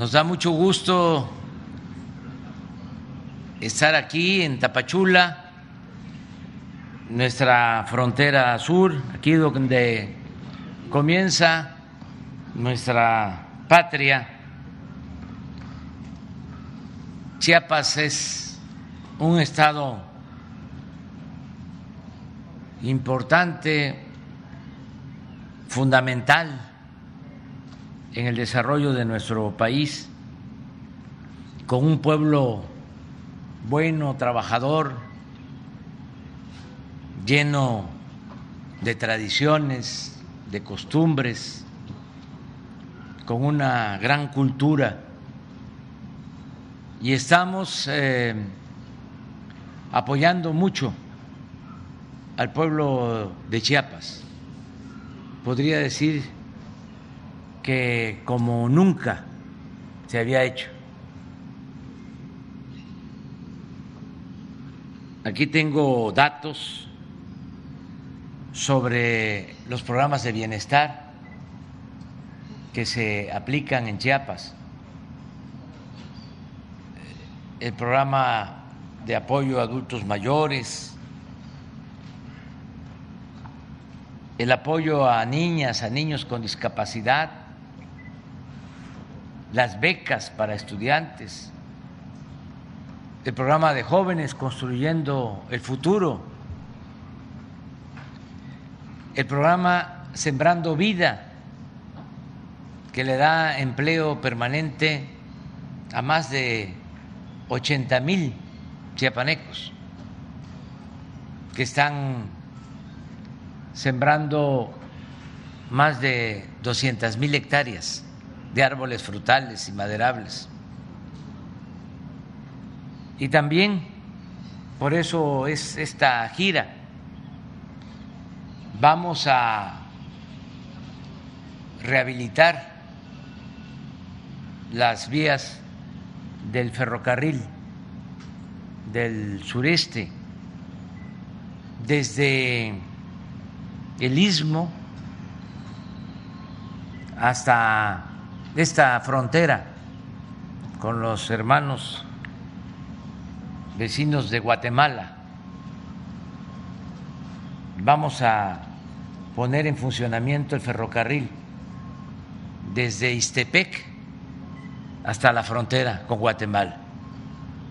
Nos da mucho gusto estar aquí en Tapachula, nuestra frontera sur, aquí donde comienza nuestra patria. Chiapas es un estado importante, fundamental en el desarrollo de nuestro país, con un pueblo bueno, trabajador, lleno de tradiciones, de costumbres, con una gran cultura. Y estamos eh, apoyando mucho al pueblo de Chiapas. Podría decir que como nunca se había hecho. Aquí tengo datos sobre los programas de bienestar que se aplican en Chiapas. El programa de apoyo a adultos mayores, el apoyo a niñas, a niños con discapacidad, las becas para estudiantes, el programa de jóvenes construyendo el futuro, el programa Sembrando Vida, que le da empleo permanente a más de 80 mil chiapanecos que están sembrando más de 200 mil hectáreas de árboles frutales y maderables. Y también, por eso es esta gira, vamos a rehabilitar las vías del ferrocarril del sureste, desde el istmo hasta esta frontera con los hermanos vecinos de Guatemala. Vamos a poner en funcionamiento el ferrocarril desde Istepec hasta la frontera con Guatemala,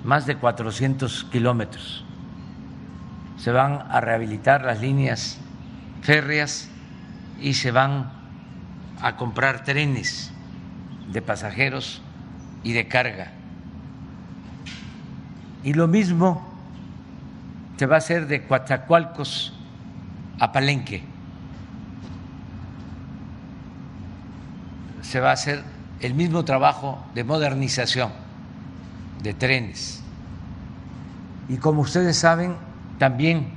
más de 400 kilómetros. Se van a rehabilitar las líneas férreas y se van a comprar trenes de pasajeros y de carga. Y lo mismo se va a hacer de Coatzacoalcos a Palenque. Se va a hacer el mismo trabajo de modernización de trenes. Y como ustedes saben, también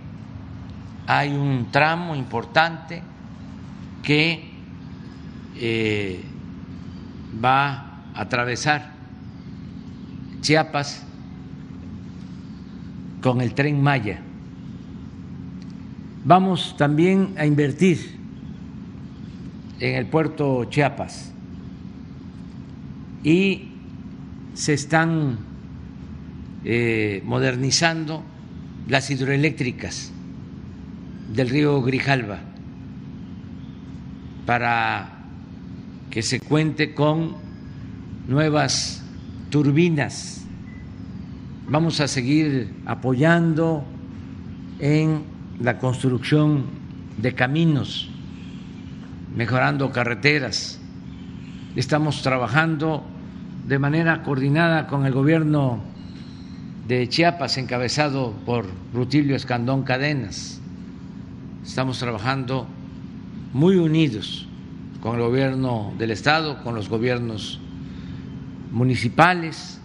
hay un tramo importante que eh, va a atravesar Chiapas con el tren Maya. Vamos también a invertir en el puerto Chiapas y se están eh, modernizando las hidroeléctricas del río Grijalva para que se cuente con nuevas turbinas. Vamos a seguir apoyando en la construcción de caminos, mejorando carreteras. Estamos trabajando de manera coordinada con el gobierno de Chiapas, encabezado por Rutilio Escandón Cadenas. Estamos trabajando muy unidos con el gobierno del Estado, con los gobiernos municipales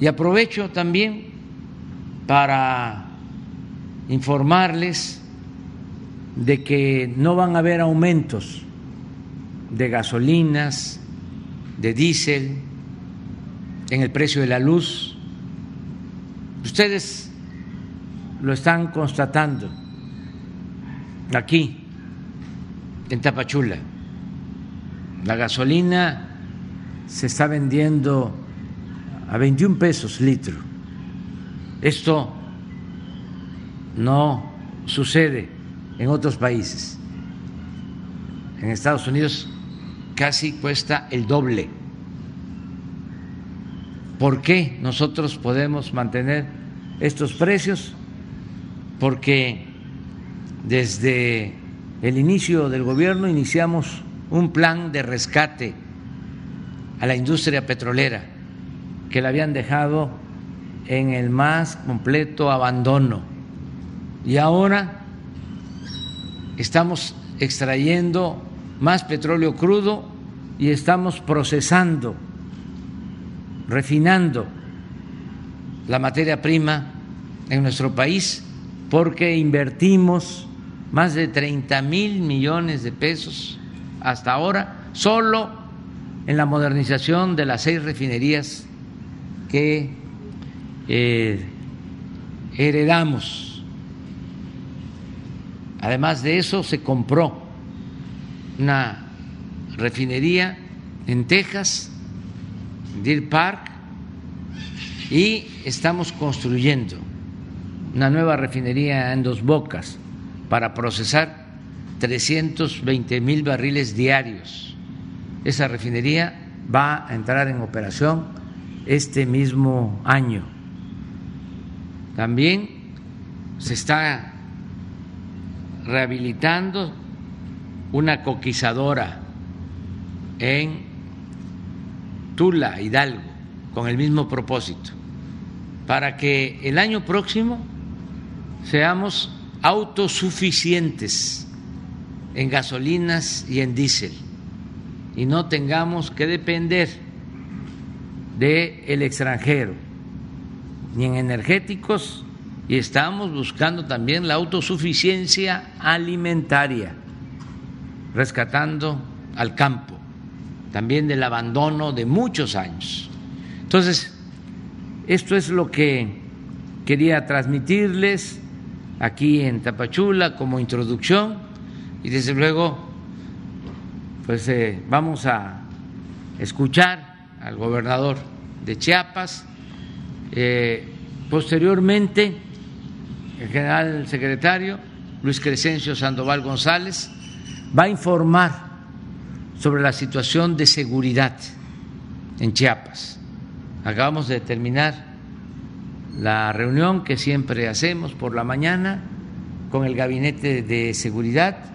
y aprovecho también para informarles de que no van a haber aumentos de gasolinas, de diésel, en el precio de la luz. Ustedes lo están constatando aquí, en Tapachula. La gasolina se está vendiendo a 21 pesos litro. Esto no sucede en otros países. En Estados Unidos casi cuesta el doble. ¿Por qué nosotros podemos mantener estos precios? Porque desde el inicio del gobierno iniciamos un plan de rescate a la industria petrolera que la habían dejado en el más completo abandono. Y ahora estamos extrayendo más petróleo crudo y estamos procesando, refinando la materia prima en nuestro país porque invertimos más de 30 mil millones de pesos hasta ahora solo en la modernización de las seis refinerías que eh, heredamos. Además de eso, se compró una refinería en Texas, Deer Park, y estamos construyendo una nueva refinería en Dos Bocas para procesar 320 mil barriles diarios. Esa refinería va a entrar en operación este mismo año. También se está rehabilitando una coquizadora en Tula, Hidalgo, con el mismo propósito, para que el año próximo seamos autosuficientes en gasolinas y en diésel y no tengamos que depender del el extranjero, ni en energéticos, y estamos buscando también la autosuficiencia alimentaria, rescatando al campo, también del abandono de muchos años. Entonces, esto es lo que quería transmitirles aquí en Tapachula como introducción y desde luego pues eh, vamos a escuchar al gobernador de Chiapas. Eh, posteriormente, el general secretario Luis Crescencio Sandoval González va a informar sobre la situación de seguridad en Chiapas. Acabamos de terminar la reunión que siempre hacemos por la mañana con el Gabinete de Seguridad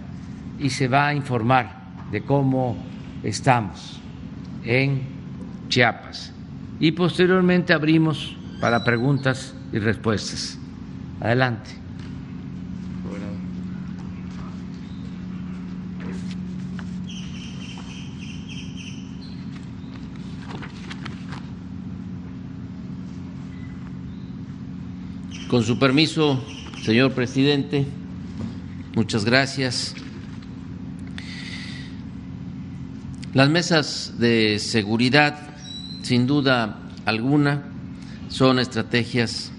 y se va a informar de cómo estamos en Chiapas. Y posteriormente abrimos para preguntas y respuestas. Adelante. Con su permiso, señor presidente, muchas gracias. Las mesas de seguridad, sin duda alguna, son estrategias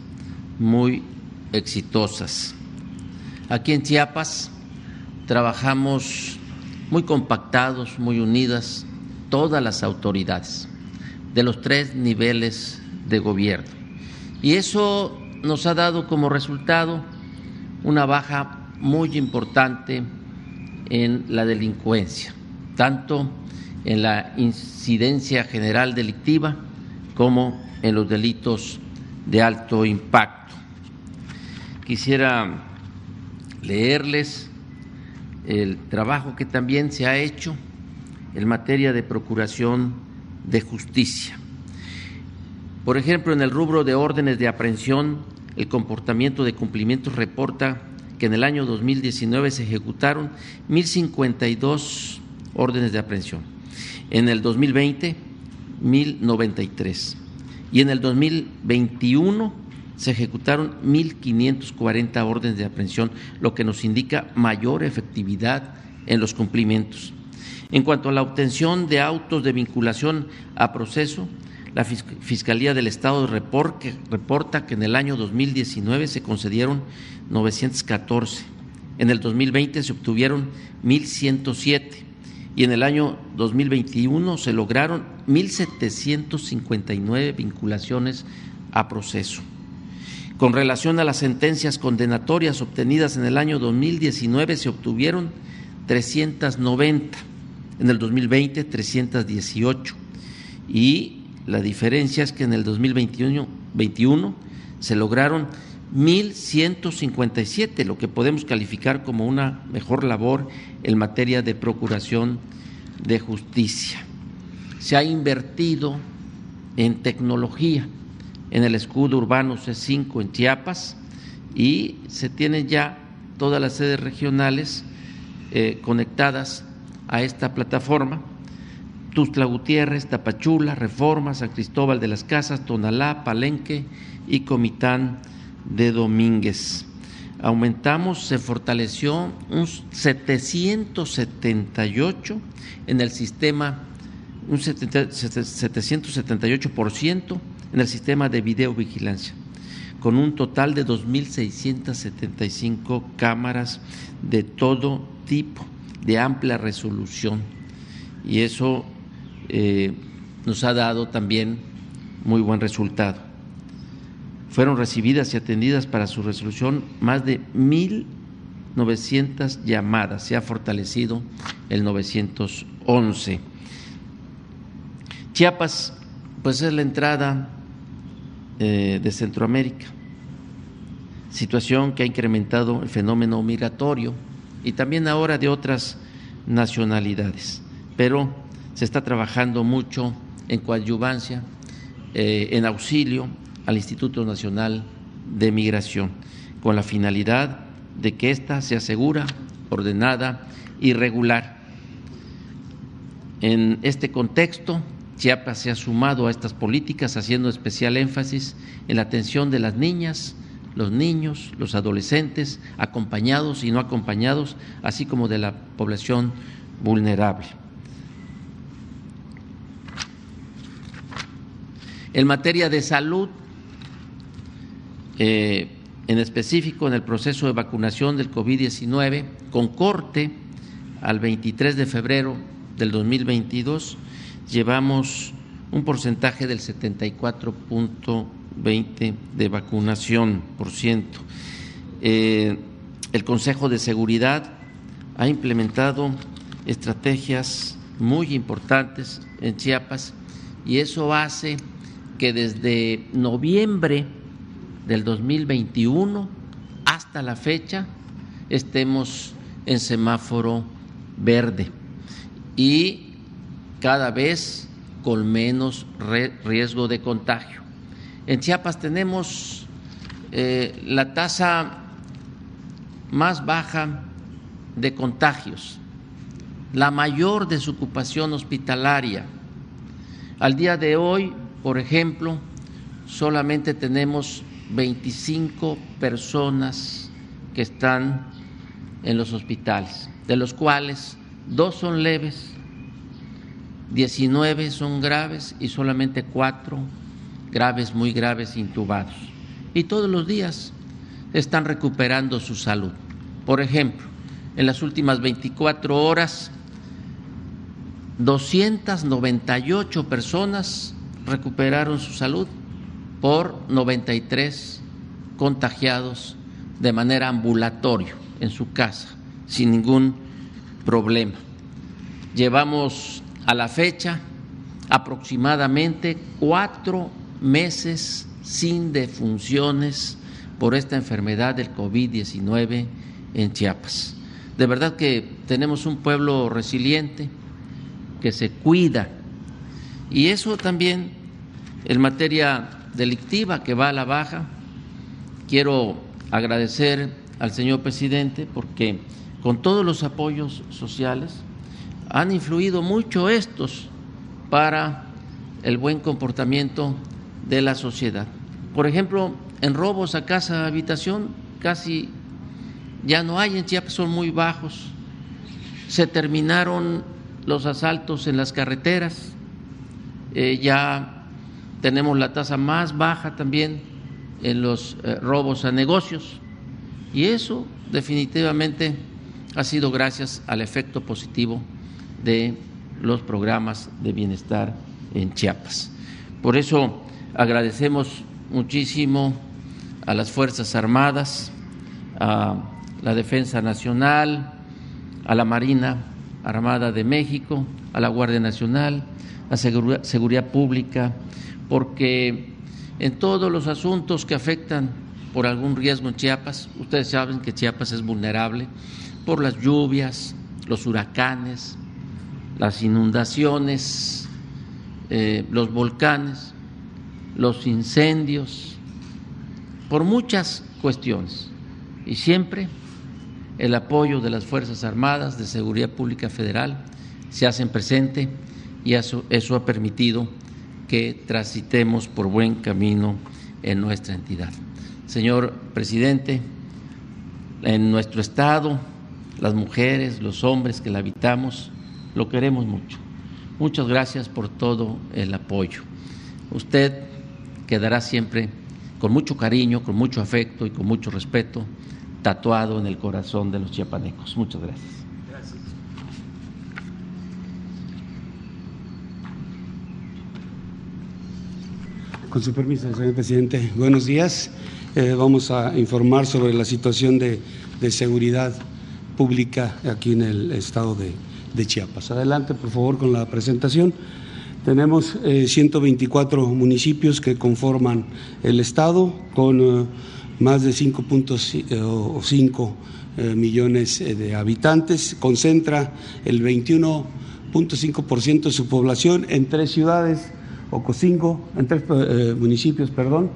muy exitosas. Aquí en Chiapas trabajamos muy compactados, muy unidas, todas las autoridades de los tres niveles de gobierno. Y eso nos ha dado como resultado una baja muy importante en la delincuencia, tanto en la incidencia general delictiva como en los delitos de alto impacto. Quisiera leerles el trabajo que también se ha hecho en materia de procuración de justicia. Por ejemplo, en el rubro de órdenes de aprehensión, el comportamiento de cumplimientos reporta que en el año 2019 se ejecutaron 1.052 órdenes de aprehensión, en el 2020 1.093 y en el 2021 se ejecutaron 1.540 órdenes de aprehensión, lo que nos indica mayor efectividad en los cumplimientos. En cuanto a la obtención de autos de vinculación a proceso, la Fiscalía del Estado reporta que en el año 2019 se concedieron 914, en el 2020 se obtuvieron 1.107 y en el año 2021 se lograron 1.759 vinculaciones a proceso. Con relación a las sentencias condenatorias obtenidas en el año 2019 se obtuvieron 390, en el 2020 318 y la diferencia es que en el 2021 21, se lograron 1.157, lo que podemos calificar como una mejor labor en materia de procuración de justicia. Se ha invertido en tecnología en el escudo urbano C5 en Chiapas y se tienen ya todas las sedes regionales eh, conectadas a esta plataforma. Tustla Gutiérrez, Tapachula, Reforma, San Cristóbal de las Casas, Tonalá, Palenque y Comitán de Domínguez. Aumentamos, se fortaleció un 778 en el sistema, un 778% en el sistema de videovigilancia, con un total de 2.675 cámaras de todo tipo, de amplia resolución. Y eso eh, nos ha dado también muy buen resultado. Fueron recibidas y atendidas para su resolución más de 1.900 llamadas. Se ha fortalecido el 911. Chiapas, pues es la entrada eh, de Centroamérica, situación que ha incrementado el fenómeno migratorio y también ahora de otras nacionalidades. Pero se está trabajando mucho en coadyuvancia, eh, en auxilio al Instituto Nacional de Migración, con la finalidad de que ésta sea segura, ordenada y regular. En este contexto, Chiapas se ha sumado a estas políticas haciendo especial énfasis en la atención de las niñas, los niños, los adolescentes, acompañados y no acompañados, así como de la población vulnerable. En materia de salud, eh, en específico en el proceso de vacunación del COVID-19, con corte al 23 de febrero del 2022, llevamos un porcentaje del 74.20 de vacunación por ciento. Eh, el Consejo de Seguridad ha implementado estrategias muy importantes en Chiapas y eso hace que desde noviembre del 2021 hasta la fecha estemos en semáforo verde y cada vez con menos riesgo de contagio. En Chiapas tenemos eh, la tasa más baja de contagios, la mayor desocupación hospitalaria. Al día de hoy, por ejemplo, solamente tenemos 25 personas que están en los hospitales, de los cuales dos son leves 19 son graves y solamente cuatro graves, muy graves, intubados. Y todos los días están recuperando su salud. Por ejemplo, en las últimas 24 horas, 298 personas recuperaron su salud por 93 contagiados de manera ambulatoria en su casa, sin ningún problema. Llevamos a la fecha aproximadamente cuatro meses sin defunciones por esta enfermedad del COVID-19 en Chiapas. De verdad que tenemos un pueblo resiliente que se cuida y eso también en materia delictiva que va a la baja. Quiero agradecer al señor presidente porque con todos los apoyos sociales han influido mucho estos para el buen comportamiento de la sociedad. Por ejemplo, en robos a casa, habitación, casi ya no hay en Chiapas, son muy bajos. Se terminaron los asaltos en las carreteras, eh, ya tenemos la tasa más baja también en los eh, robos a negocios y eso definitivamente ha sido gracias al efecto positivo de los programas de bienestar en Chiapas. Por eso agradecemos muchísimo a las Fuerzas Armadas, a la Defensa Nacional, a la Marina Armada de México, a la Guardia Nacional, a Seguridad Pública, porque en todos los asuntos que afectan por algún riesgo en Chiapas, ustedes saben que Chiapas es vulnerable por las lluvias, los huracanes, las inundaciones, eh, los volcanes, los incendios, por muchas cuestiones. Y siempre el apoyo de las Fuerzas Armadas, de Seguridad Pública Federal, se hacen presente y eso, eso ha permitido que transitemos por buen camino en nuestra entidad. Señor presidente, en nuestro Estado, las mujeres, los hombres que la habitamos, lo queremos mucho. Muchas gracias por todo el apoyo. Usted quedará siempre con mucho cariño, con mucho afecto y con mucho respeto tatuado en el corazón de los chiapanecos. Muchas gracias. Con su permiso, señor presidente, buenos días. Eh, vamos a informar sobre la situación de, seguridad pública aquí en el estado de, de, Chiapas. Adelante, por favor, con la presentación. Tenemos eh, 124 municipios que conforman el estado con eh, más de 5.5 eh, millones de habitantes. Concentra el 21.5% de su población en tres ciudades, Ocosingo, en tres municipios, perdón,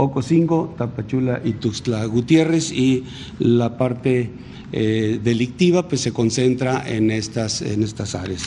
Ocosingo, Tapachula y Tuxtla Gutiérrez y la parte eh, delictiva pues se concentra en estas, en estas áreas.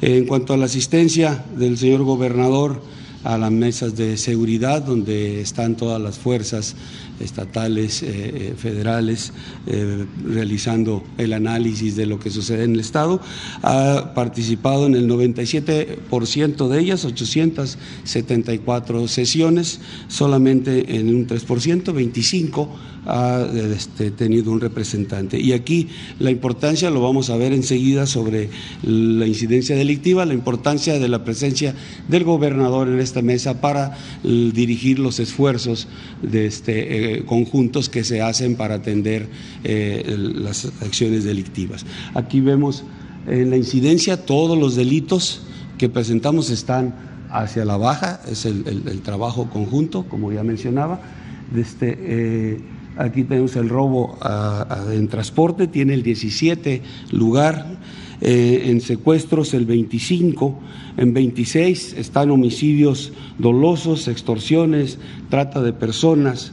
En cuanto a la asistencia del señor gobernador a las mesas de seguridad, donde están todas las fuerzas estatales, eh, eh, federales, eh, realizando el análisis de lo que sucede en el Estado. Ha participado en el 97% de ellas, 874 sesiones, solamente en un 3%, 25 ha este, tenido un representante. Y aquí la importancia, lo vamos a ver enseguida sobre la incidencia delictiva, la importancia de la presencia del gobernador en esta mesa para dirigir los esfuerzos de este, eh, conjuntos que se hacen para atender eh, las acciones delictivas. Aquí vemos en la incidencia todos los delitos que presentamos están hacia la baja, es el, trabajo conjunto, como ya mencionaba. Este, eh, aquí tenemos el robo en transporte, tiene el 17 lugar, en secuestros el 25, en 26 están homicidios dolosos, extorsiones, trata de personas,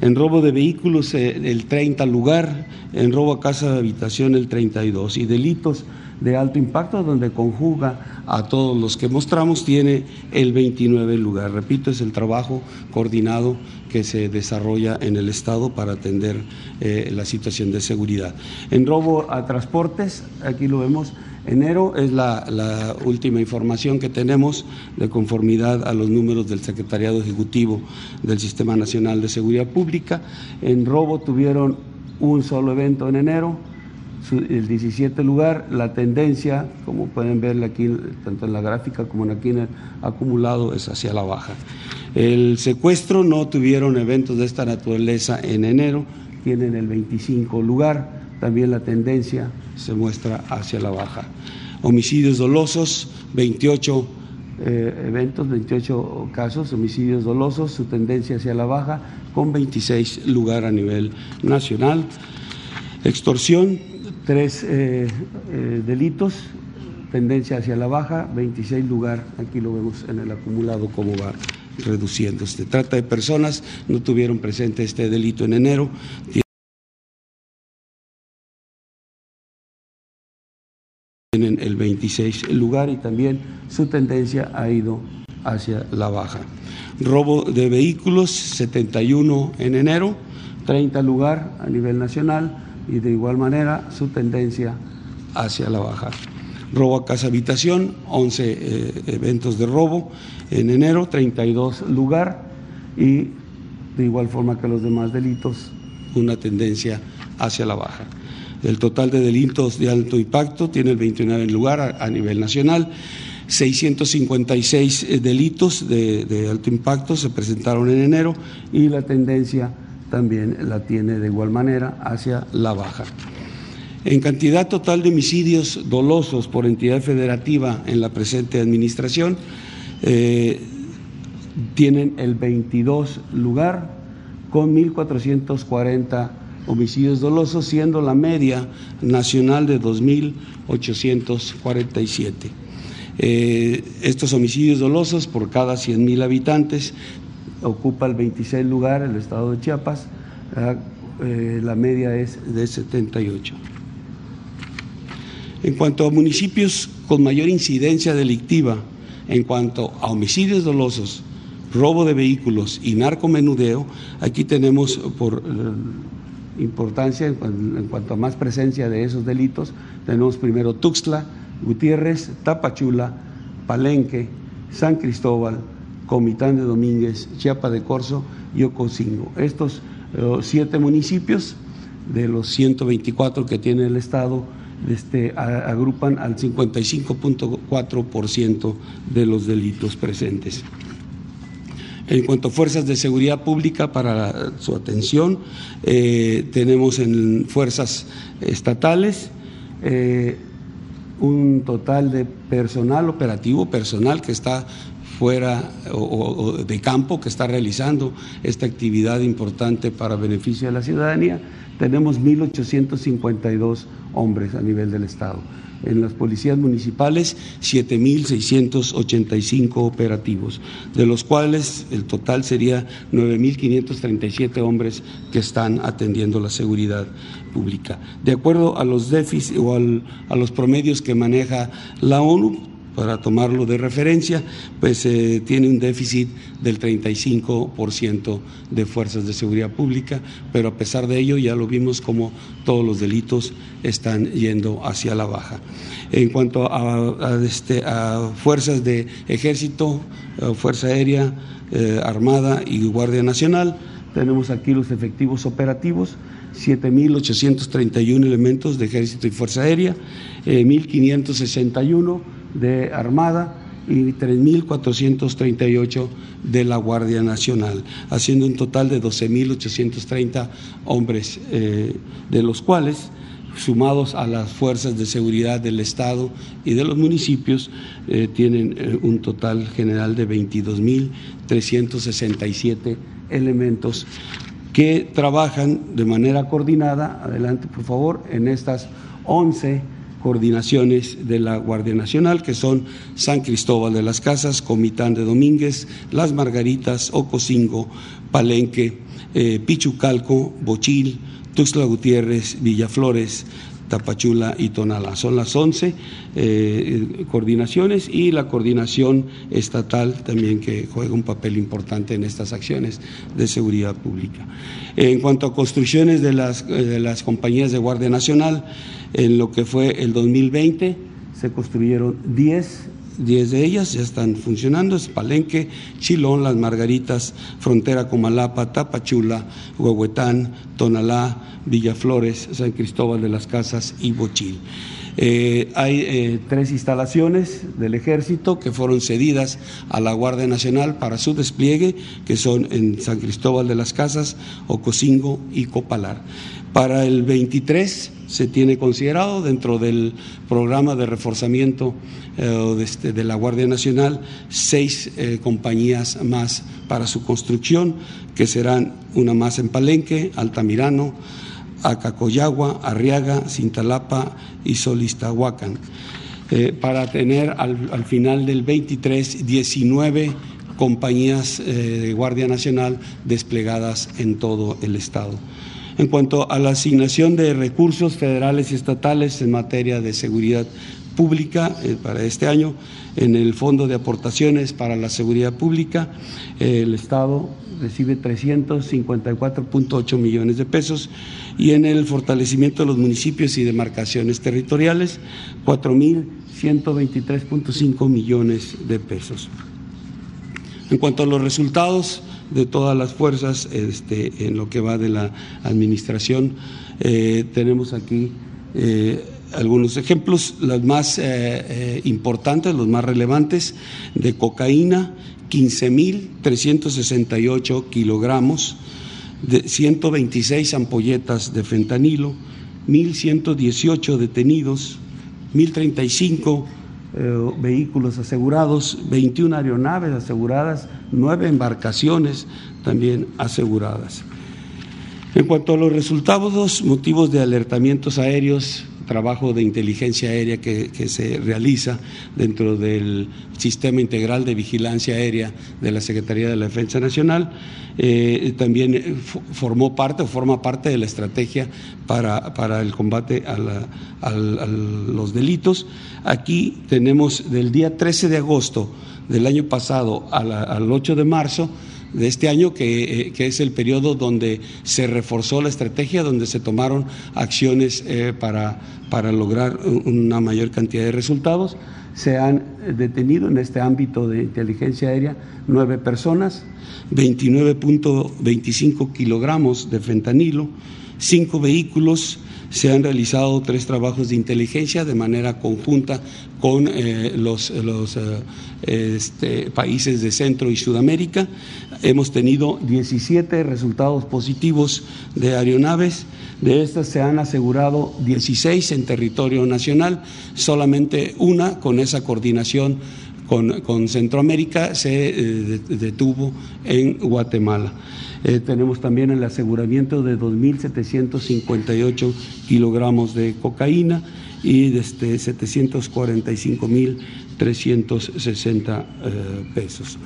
en robo de vehículos eh, el 30 lugar, en robo a casa de habitación el 32 y delitos de alto impacto donde conjuga a todos los que mostramos tiene el 29 lugar. Repito, es el trabajo coordinado que se desarrolla en el Estado para atender eh, la situación de seguridad. En robo a transportes, aquí lo vemos, enero es la, última información que tenemos de conformidad a los números del Secretariado Ejecutivo del Sistema Nacional de Seguridad Pública. En robo tuvieron un solo evento en enero, el 17 lugar, la tendencia, como pueden ver aquí, tanto en la gráfica como aquí en el acumulado, es hacia la baja. El secuestro no tuvieron eventos de esta naturaleza en enero, tienen el 25 lugar, también la tendencia se muestra hacia la baja. Homicidios dolosos, 28 eh, eventos, 28 casos, homicidios dolosos, su tendencia hacia la baja, con 26 lugar a nivel nacional. Extorsión, tres eh, eh, delitos, tendencia hacia la baja, 26 lugar, aquí lo vemos en el acumulado cómo va reduciéndose. Trata de personas, no tuvieron presente este delito en enero. tienen el 26 lugar y también su tendencia ha ido hacia la baja. Robo de vehículos, 71 en enero, 30 lugar a nivel nacional y de igual manera su tendencia hacia la baja. Robo a casa habitación, 11 eh, eventos de robo en enero, 32 lugar y de igual forma que los demás delitos, una tendencia hacia la baja. El total de delitos de alto impacto tiene el 29 lugar a, nivel nacional. 656 eh, delitos de, de, alto impacto se presentaron en enero y la tendencia también la tiene de igual manera hacia la baja. En cantidad total de homicidios dolosos por entidad federativa en la presente administración, eh, tienen el 22 lugar con 1.440 homicidios dolosos, siendo la media nacional de 2.847. Eh, estos homicidios dolosos por cada 100.000 habitantes ocupa el 26 lugar el estado de Chiapas, eh, la media es de 78. En cuanto a municipios con mayor incidencia delictiva, en cuanto a homicidios dolosos, robo de vehículos y narcomenudeo, aquí tenemos por eh, importancia, en cuanto a más presencia de esos delitos, tenemos primero Tuxtla, Gutiérrez, Tapachula, Palenque, San Cristóbal, Comitán de Domínguez, Chiapa de Corzo y Ocosingo. Estos siete municipios de los 124 que tiene el Estado este, agrupan al 55.4% de los delitos presentes. En cuanto a fuerzas de seguridad pública, para su atención, eh, tenemos en fuerzas estatales eh, un total de personal operativo, personal que está fuera o, de campo que está realizando esta actividad importante para beneficio de la ciudadanía, tenemos 1.852 hombres a nivel del Estado. En las policías municipales, 7.685 operativos, de los cuales el total sería 9.537 hombres que están atendiendo la seguridad pública. De acuerdo a los déficits o a los promedios que maneja la ONU, para tomarlo de referencia, pues eh, tiene un déficit del 35% de fuerzas de seguridad pública, pero a pesar de ello ya lo vimos como todos los delitos están yendo hacia la baja. En cuanto a, este, a fuerzas de ejército, eh, Fuerza Aérea, eh, Armada y Guardia Nacional, tenemos aquí los efectivos operativos, 7.831 elementos de ejército y Fuerza Aérea, eh, 1.561 de Armada y 3.438 de la Guardia Nacional, haciendo un total de 12.830 hombres, eh, de los cuales, sumados a las fuerzas de seguridad del Estado y de los municipios, eh, tienen eh, un total general de 22.367 elementos que trabajan de manera coordinada, adelante por favor, en estas 11 coordinaciones de la Guardia Nacional, que son San Cristóbal de las Casas, Comitán de Domínguez, Las Margaritas, Ocosingo, Palenque, eh, Pichucalco, Bochil, Tuxtla Gutiérrez, Villaflores, Tapachula y Tonalá. Son las 11 eh, coordinaciones y la coordinación estatal también que juega un papel importante en estas acciones de seguridad pública. En cuanto a construcciones de las, de las compañías de Guardia Nacional, en lo que fue el 2020 se construyeron 10 10 de ellas ya están funcionando, es Palenque, Chilón, Las Margaritas, Frontera Comalapa, Tapachula, Huehuetán, Tonalá, Villaflores, San Cristóbal de las Casas y Bochil. Eh, hay eh, tres instalaciones del ejército que fueron cedidas a la Guardia Nacional para su despliegue, que son en San Cristóbal de las Casas, Ocosingo y Copalar. Para el 23 se tiene considerado dentro del programa de reforzamiento eh, de, este, de, la Guardia Nacional seis eh, compañías más para su construcción, que serán una más en Palenque, Altamirano, Acacoyagua, Arriaga, Cintalapa y Solistahuacan. Eh, para tener al, al, final del 23 19 compañías eh, de Guardia Nacional desplegadas en todo el Estado en cuanto a la asignación de recursos federales y estatales en materia de seguridad pública eh, para este año. En el Fondo de Aportaciones para la Seguridad Pública, eh, el Estado recibe 354.8 millones de pesos y en el fortalecimiento de los municipios y demarcaciones territoriales, 4.123.5 millones de pesos. En cuanto a los resultados, de todas las fuerzas este, en lo que va de la administración. Eh, tenemos aquí algunos ejemplos, los más importantes, los más relevantes, de cocaína, 15.368 kilogramos, de 126 ampolletas de fentanilo, 1.118 detenidos, 1.035 eh, vehículos asegurados, 21 aeronaves aseguradas, 9 embarcaciones también aseguradas. En cuanto a los resultados, motivos de alertamientos aéreos, trabajo de inteligencia aérea que, se realiza dentro del Sistema Integral de Vigilancia Aérea de la Secretaría de la Defensa Nacional. Eh, también formó parte o forma parte de la estrategia para, el combate a, los delitos. Aquí tenemos del día 13 de agosto del año pasado al 8 de marzo de este año, eh, que, es el periodo donde se reforzó la estrategia, donde se tomaron acciones eh, para, para lograr una mayor cantidad de resultados. Se han detenido en este ámbito de inteligencia aérea nueve personas, 29.25 kilogramos de fentanilo, cinco vehículos, se han realizado tres trabajos de inteligencia de manera conjunta con eh, los, los este, países de Centro y Sudamérica. Hemos tenido 17 resultados positivos de aeronaves. De estas se han asegurado 16 en territorio nacional, solamente una con esa coordinación con, Centroamérica se eh, detuvo en Guatemala. Eh, tenemos también el aseguramiento de 2.758 kilogramos de cocaína y de este 745.360 eh, pesos.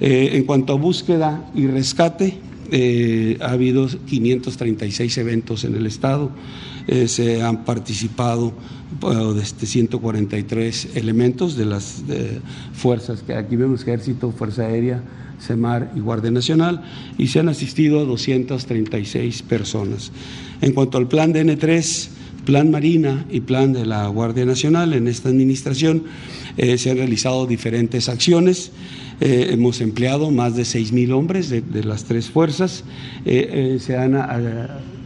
Eh, en cuanto a búsqueda y rescate, eh, ha habido 536 eventos en el Estado, se han participado de este 143 elementos de las fuerzas que aquí vemos, Ejército, Fuerza Aérea, CEMAR y Guardia Nacional, y se han asistido a 236 personas. En cuanto al plan de N3, plan Marina y plan de la Guardia Nacional, en esta administración se han realizado diferentes acciones. Eh, hemos empleado más de seis mil hombres de, las tres fuerzas, eh, eh, se han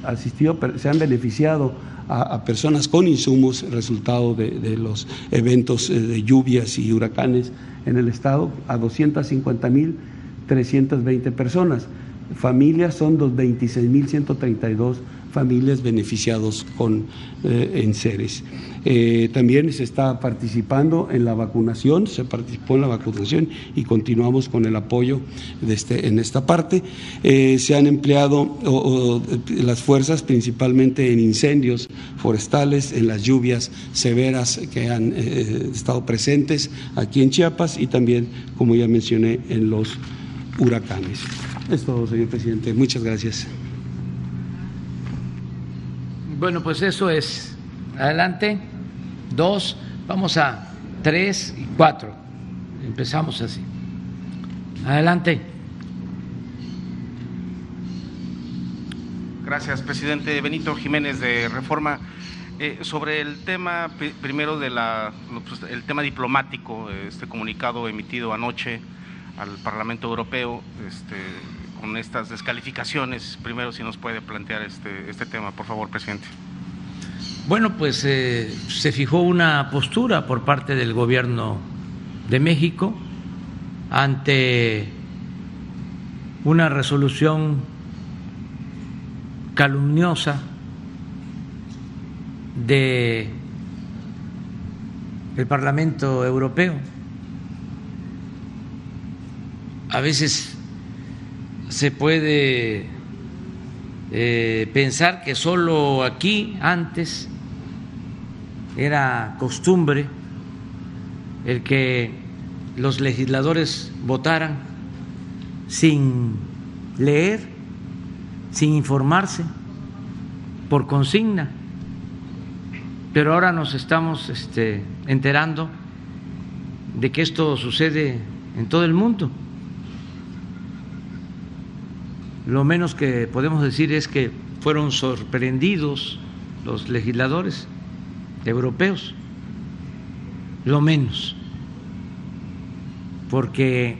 asistido, se han beneficiado a, personas con insumos resultado de, los eventos de lluvias y huracanes en el estado, a 250 mil 320 personas. Familias son 26.132 familias beneficiados con eh, enseres. Eh, también se está participando en la vacunación, se participó en la vacunación y continuamos con el apoyo este, en esta parte. Eh, se han empleado las fuerzas principalmente en incendios forestales, en las lluvias severas que han estado presentes aquí en Chiapas y también, como ya mencioné, en los huracanes. Es todo, señor presidente. Muchas gracias. Bueno, pues eso es. Adelante. Dos. Vamos a tres y cuatro. Empezamos así. Adelante. Gracias, presidente Benito Jiménez de Reforma. Eh, sobre el tema primero de la, pues, el tema diplomático, este comunicado emitido anoche al Parlamento Europeo, este, con estas descalificaciones. Primero, si nos puede plantear este, este tema, por favor, presidente. Bueno, pues eh, se fijó una postura por parte del gobierno de México ante una resolución calumniosa de el Parlamento Europeo. A veces se puede eh, pensar que solo aquí antes era costumbre el que los legisladores votaran sin leer, sin informarse, por consigna. Pero ahora nos estamos este, enterando de que esto sucede en todo el mundo. Lo menos que podemos decir es que fueron sorprendidos los legisladores europeos, lo menos, porque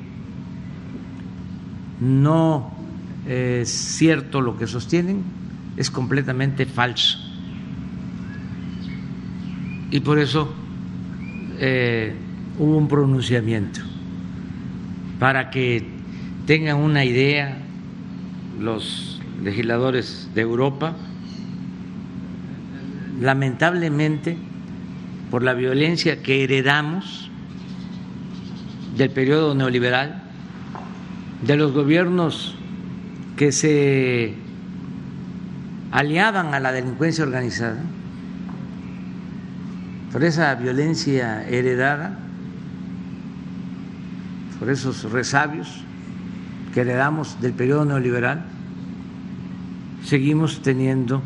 no es cierto lo que sostienen, es completamente falso. y por eso eh, hubo un pronunciamiento para que tengan una idea los legisladores de Europa, lamentablemente por la violencia que heredamos del periodo neoliberal, de los gobiernos que se aliaban a la delincuencia organizada, por esa violencia heredada, por esos resabios que heredamos del periodo neoliberal, seguimos teniendo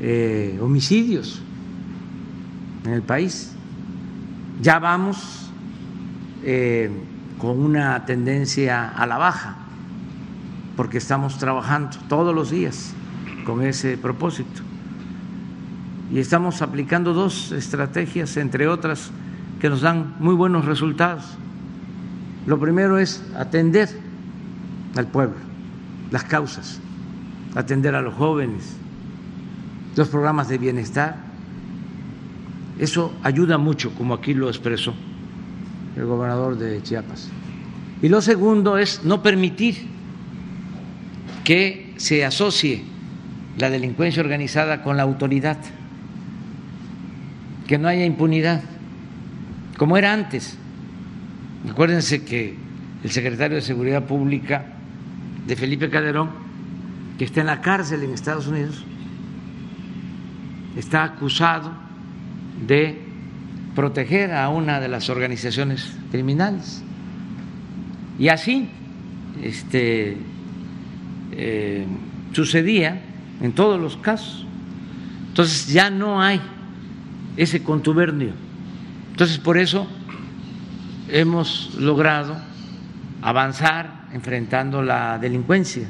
eh, homicidios en el país. Ya vamos eh, con una tendencia a la baja, porque estamos trabajando todos los días con ese propósito. Y estamos aplicando dos estrategias, entre otras, que nos dan muy buenos resultados. Lo primero es atender al pueblo, las causas, atender a los jóvenes, los programas de bienestar. Eso ayuda mucho, como aquí lo expresó el gobernador de Chiapas. Y lo segundo es no permitir que se asocie la delincuencia organizada con la autoridad, que no haya impunidad, como era antes. Acuérdense que el secretario de Seguridad Pública de Felipe Calderón, que está en la cárcel en Estados Unidos, está acusado de proteger a una de las organizaciones criminales. Y así este, eh, sucedía en todos los casos. Entonces ya no hay ese contubernio. Entonces por eso hemos logrado avanzar enfrentando la delincuencia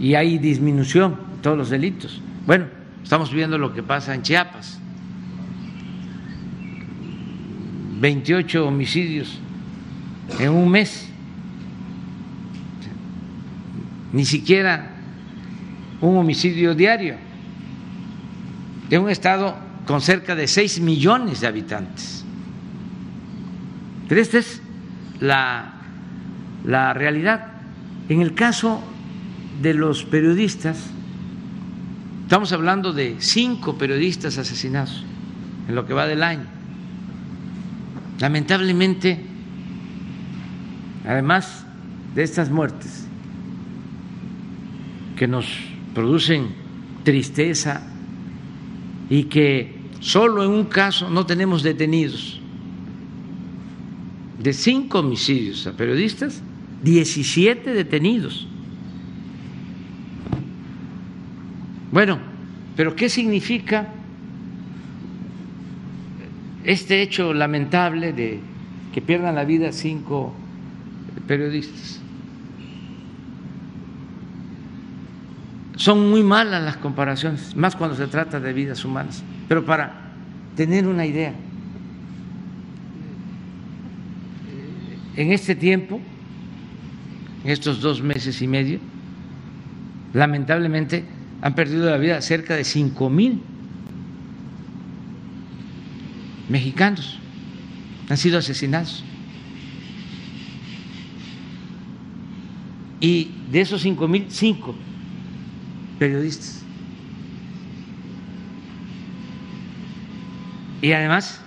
y hay disminución de todos los delitos. Bueno, estamos viendo lo que pasa en Chiapas. 28 homicidios en un mes. Ni siquiera un homicidio diario de un estado con cerca de 6 millones de habitantes. Pero esta es la, la realidad. En el caso de los periodistas, estamos hablando de cinco periodistas asesinados en lo que va del año. Lamentablemente, además de estas muertes que nos producen tristeza y que solo en un caso no tenemos detenidos. De cinco homicidios a periodistas, 17 detenidos. Bueno, pero ¿qué significa este hecho lamentable de que pierdan la vida cinco periodistas? Son muy malas las comparaciones, más cuando se trata de vidas humanas. Pero para tener una idea, en este tiempo, en estos dos meses y medio, lamentablemente han perdido la vida cerca de cinco mil mexicanos, han sido asesinados. Y de esos cinco mil, cinco periodistas. Y además,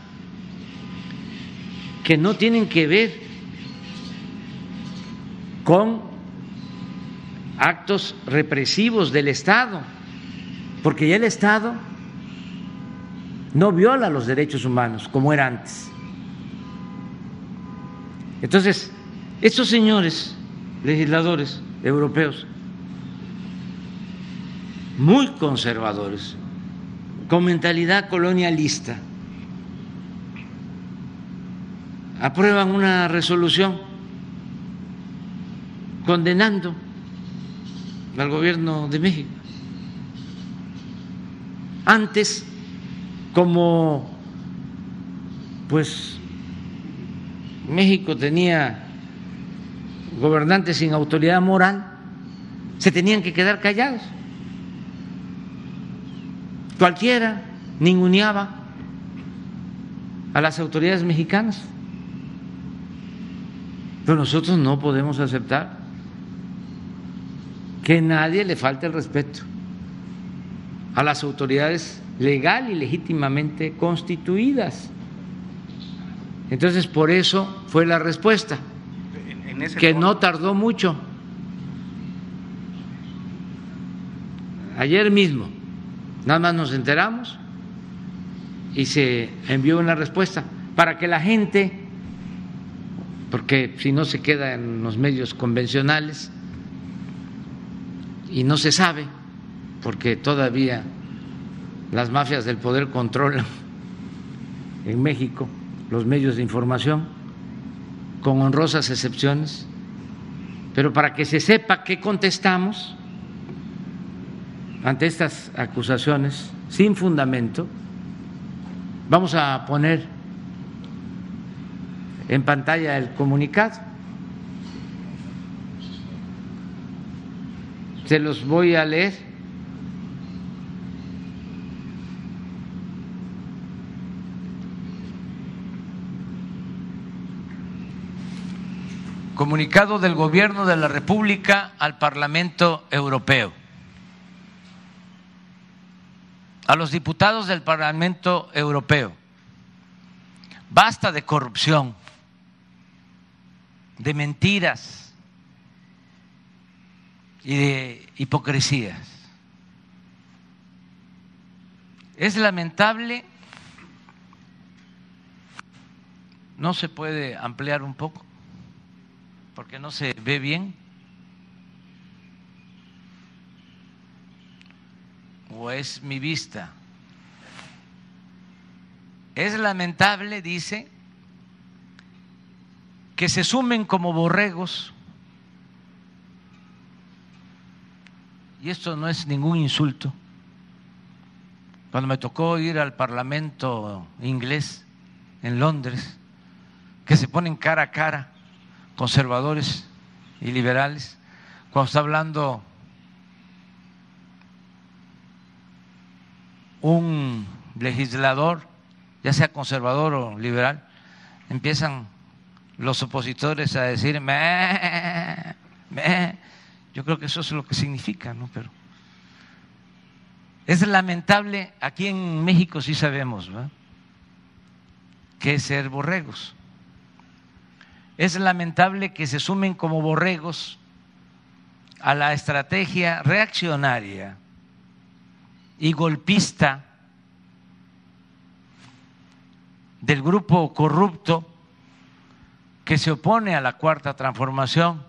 que no tienen que ver con actos represivos del Estado, porque ya el Estado no viola los derechos humanos como era antes. Entonces, estos señores legisladores europeos muy conservadores, con mentalidad colonialista, aprueban una resolución condenando al gobierno de México. Antes, como pues México tenía gobernantes sin autoridad moral, se tenían que quedar callados cualquiera ninguneaba a las autoridades mexicanas. Pero nosotros no podemos aceptar que nadie le falte el respeto a las autoridades legal y legítimamente constituidas. Entonces, por eso fue la respuesta, que no tardó mucho. Ayer mismo, nada más nos enteramos y se envió una respuesta para que la gente, porque si no se queda en los medios convencionales y no se sabe, porque todavía las mafias del poder controlan en México los medios de información, con honrosas excepciones, pero para que se sepa qué contestamos ante estas acusaciones sin fundamento, vamos a poner en pantalla el comunicado. Se los voy a leer. Comunicado del Gobierno de la República al Parlamento Europeo. A los diputados del Parlamento Europeo. Basta de corrupción, de mentiras y de hipocresías. Es lamentable, no se puede ampliar un poco porque no se ve bien. ¿O es mi vista? Es lamentable, dice, que se sumen como borregos, y esto no es ningún insulto, cuando me tocó ir al Parlamento inglés en Londres, que se ponen cara a cara conservadores y liberales, cuando está hablando un legislador, ya sea conservador o liberal, empiezan los opositores a decir, me, yo creo que eso es lo que significa, ¿no? Pero es lamentable, aquí en México sí sabemos, ¿verdad? que es ser borregos. Es lamentable que se sumen como borregos a la estrategia reaccionaria y golpista del grupo corrupto que se opone a la cuarta transformación,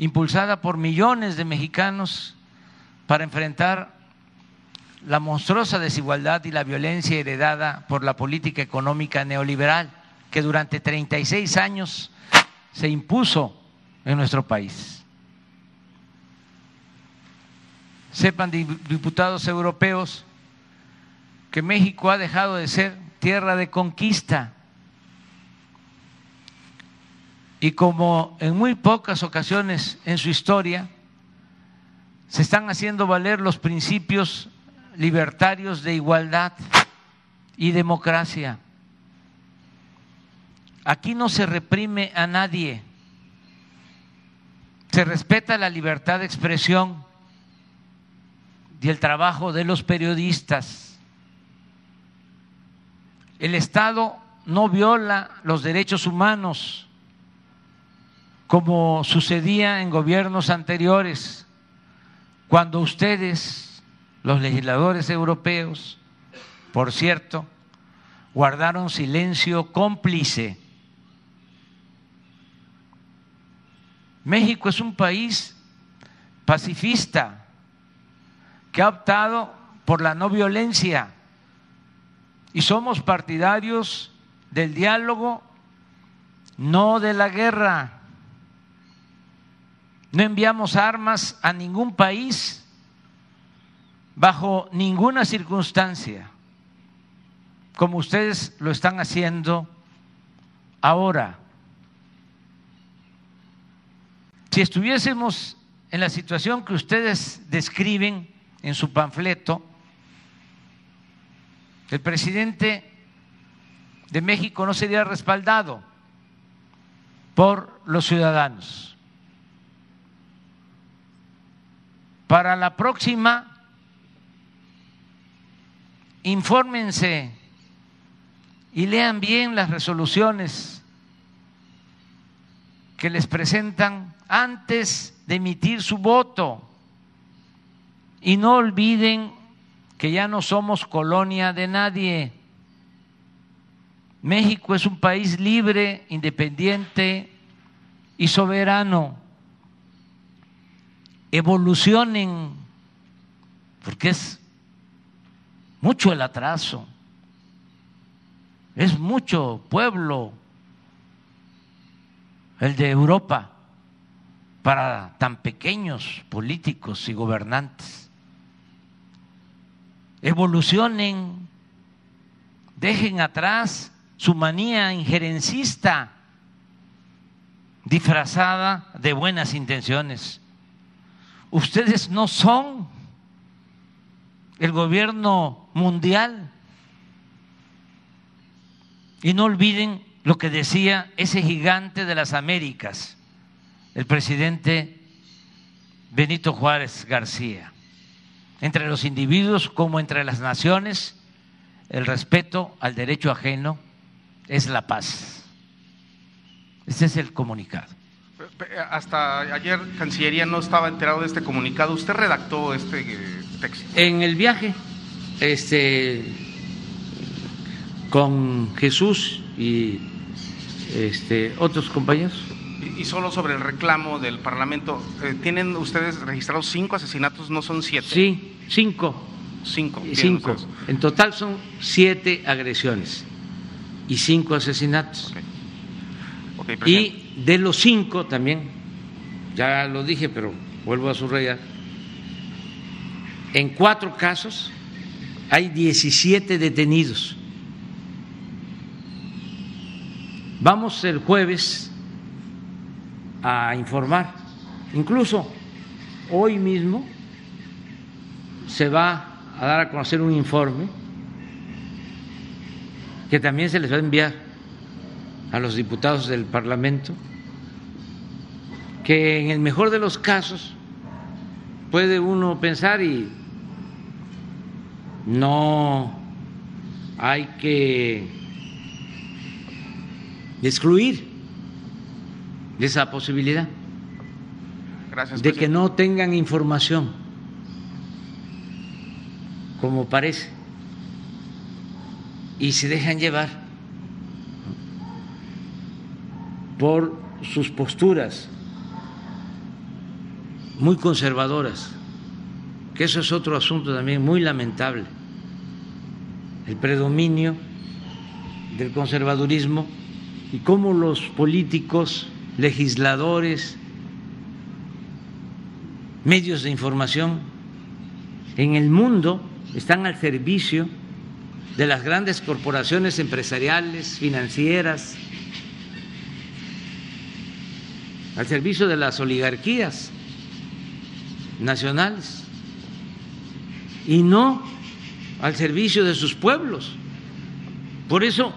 impulsada por millones de mexicanos para enfrentar la monstruosa desigualdad y la violencia heredada por la política económica neoliberal que durante 36 años se impuso en nuestro país. Sepan, diputados europeos, que México ha dejado de ser tierra de conquista. Y como en muy pocas ocasiones en su historia, se están haciendo valer los principios libertarios de igualdad y democracia. Aquí no se reprime a nadie. Se respeta la libertad de expresión y el trabajo de los periodistas. El Estado no viola los derechos humanos como sucedía en gobiernos anteriores, cuando ustedes, los legisladores europeos, por cierto, guardaron silencio cómplice México es un país pacifista que ha optado por la no violencia y somos partidarios del diálogo, no de la guerra. No enviamos armas a ningún país bajo ninguna circunstancia, como ustedes lo están haciendo ahora. Si estuviésemos en la situación que ustedes describen en su panfleto, el presidente de México no sería respaldado por los ciudadanos. Para la próxima, infórmense y lean bien las resoluciones que les presentan antes de emitir su voto. Y no olviden que ya no somos colonia de nadie. México es un país libre, independiente y soberano. Evolucionen, porque es mucho el atraso, es mucho pueblo el de Europa para tan pequeños políticos y gobernantes. Evolucionen, dejen atrás su manía injerencista disfrazada de buenas intenciones. Ustedes no son el gobierno mundial. Y no olviden lo que decía ese gigante de las Américas, el presidente Benito Juárez García. Entre los individuos como entre las naciones, el respeto al derecho ajeno es la paz. Ese es el comunicado. Hasta ayer Cancillería no estaba enterado de este comunicado. ¿Usted redactó este eh, texto? En el viaje, este, con Jesús y este, otros compañeros. Y, solo sobre el reclamo del Parlamento, eh, ¿tienen ustedes registrados cinco asesinatos, no son siete? Sí, cinco. Cinco. Cinco. En total son siete agresiones y cinco asesinatos. y de los cinco también, ya lo dije, pero vuelvo a subrayar, en cuatro casos hay 17 detenidos. Vamos el jueves a informar, incluso hoy mismo se va a dar a conocer un informe que también se les va a enviar a los diputados del Parlamento, que en el mejor de los casos puede uno pensar y no hay que excluir esa posibilidad de que no tengan información, como parece y se dejan llevar por sus posturas muy conservadoras, que eso es otro asunto también muy lamentable, el predominio del conservadurismo y cómo los políticos, legisladores, medios de información en el mundo están al servicio de las grandes corporaciones empresariales, financieras, al servicio de las oligarquías nacionales y no al servicio de sus pueblos. Por eso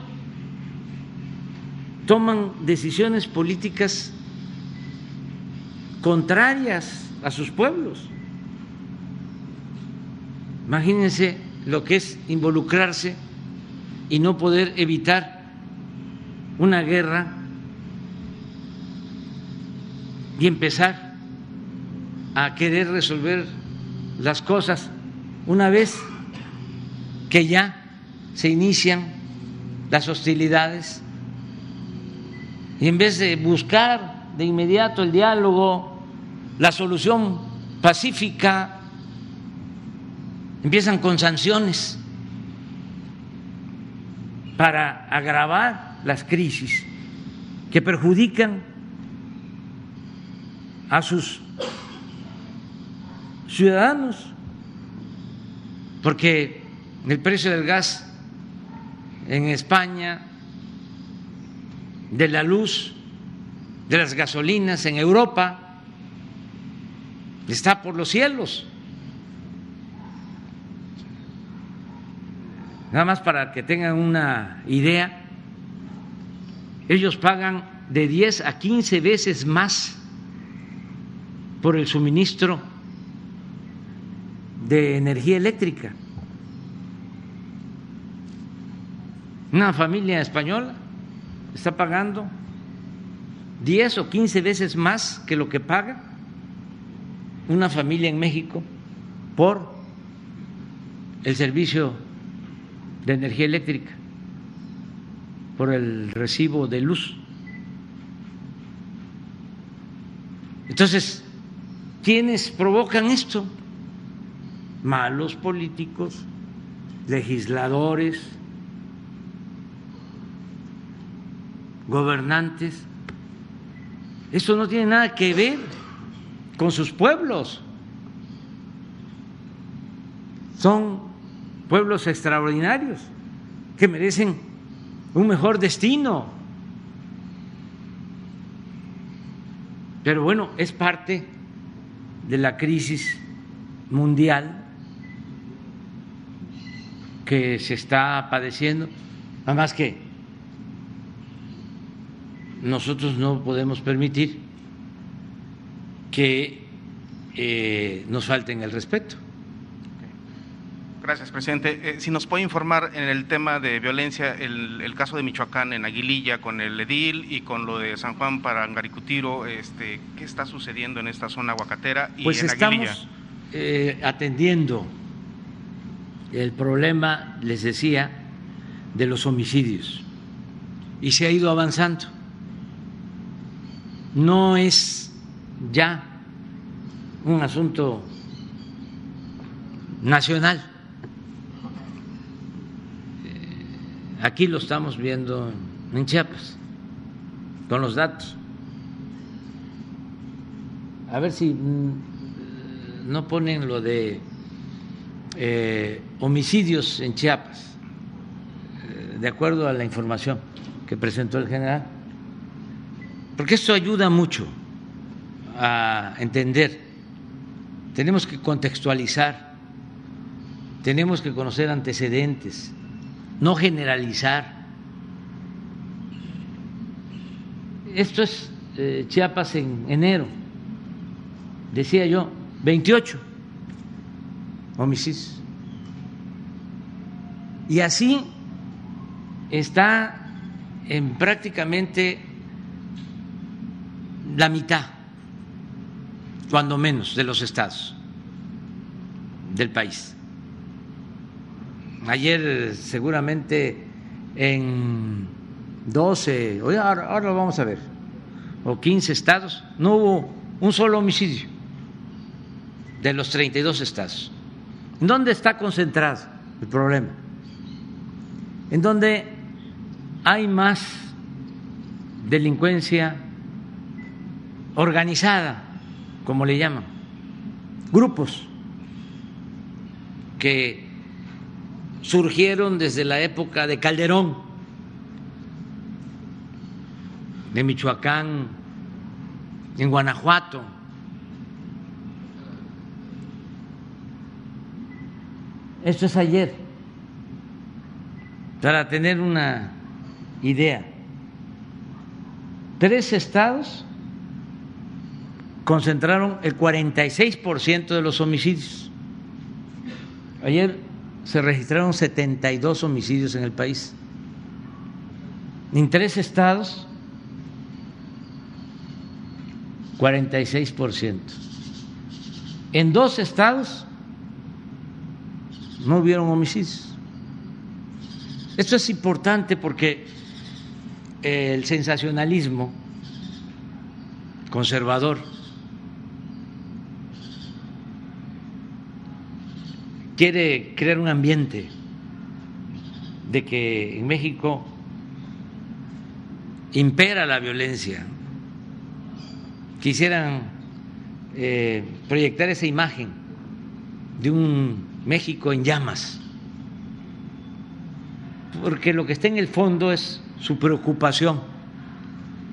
toman decisiones políticas contrarias a sus pueblos. Imagínense lo que es involucrarse y no poder evitar una guerra y empezar a querer resolver las cosas una vez que ya se inician las hostilidades. Y en vez de buscar de inmediato el diálogo, la solución pacífica, empiezan con sanciones para agravar las crisis que perjudican a sus ciudadanos, porque el precio del gas en España, de la luz, de las gasolinas en Europa, está por los cielos. Nada más para que tengan una idea, ellos pagan de 10 a 15 veces más por el suministro de energía eléctrica. Una familia española está pagando 10 o 15 veces más que lo que paga una familia en México por el servicio de energía eléctrica, por el recibo de luz. Entonces, ¿quiénes provocan esto? Malos políticos, legisladores, gobernantes. Eso no tiene nada que ver con sus pueblos. Son pueblos extraordinarios que merecen un mejor destino. Pero bueno, es parte de la crisis mundial que se está padeciendo. Además que nosotros no podemos permitir que eh, nos falten el respeto. Gracias, presidente. Eh, si nos puede informar en el tema de violencia, el, caso de Michoacán en Aguililla con el Edil y con lo de San Juan para Angaricutiro, este, ¿qué está sucediendo en esta zona aguacatera y pues en estamos eh, atendiendo el problema, les decía, de los homicidios y se ha ido avanzando. No es ya un asunto nacional Aquí lo estamos viendo en Chiapas, con los datos. A ver si mm, no ponen lo de eh, homicidios en Chiapas, eh, de acuerdo a la información que presentó el general, porque esto ayuda mucho a entender. Tenemos que contextualizar, tenemos que conocer antecedentes no generalizar. Esto es eh, Chiapas en enero, decía yo, 28 homicidios. Y así está en prácticamente la mitad, cuando menos, de los estados del país. Ayer seguramente en 12, ahora, ahora lo vamos a ver, o 15 estados, no hubo un solo homicidio de los 32 estados. ¿En dónde está concentrado el problema? En donde hay más delincuencia organizada, como le llaman, grupos que surgieron desde la época de Calderón, de Michoacán, en Guanajuato. Esto es ayer, para tener una idea. Tres estados concentraron el 46% de los homicidios. Ayer se registraron 72 homicidios en el país. En tres estados, 46%. En dos estados no hubieron homicidios. Esto es importante porque el sensacionalismo conservador quiere crear un ambiente de que en México impera la violencia. Quisieran eh, proyectar esa imagen de un México en llamas, porque lo que está en el fondo es su preocupación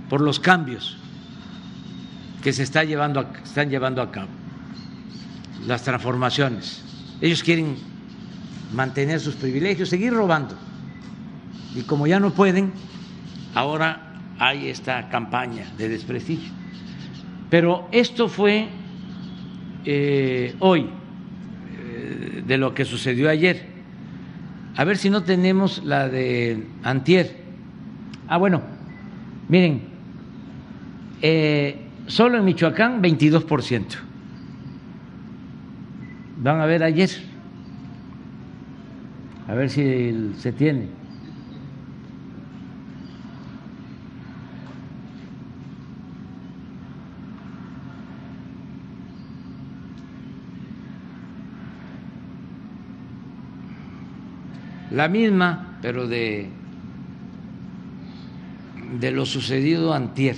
por los cambios que se llevando están llevando a cabo, las transformaciones. Ellos quieren mantener sus privilegios, seguir robando. Y como ya no pueden, ahora hay esta campaña de desprestigio. Pero esto fue eh, hoy, eh, de lo que sucedió ayer. A ver si no tenemos la de Antier. Ah, bueno, miren, eh, solo en Michoacán 22%. Van a ver ayer, a ver si se tiene. la misma, pero de, de lo sucedido antier.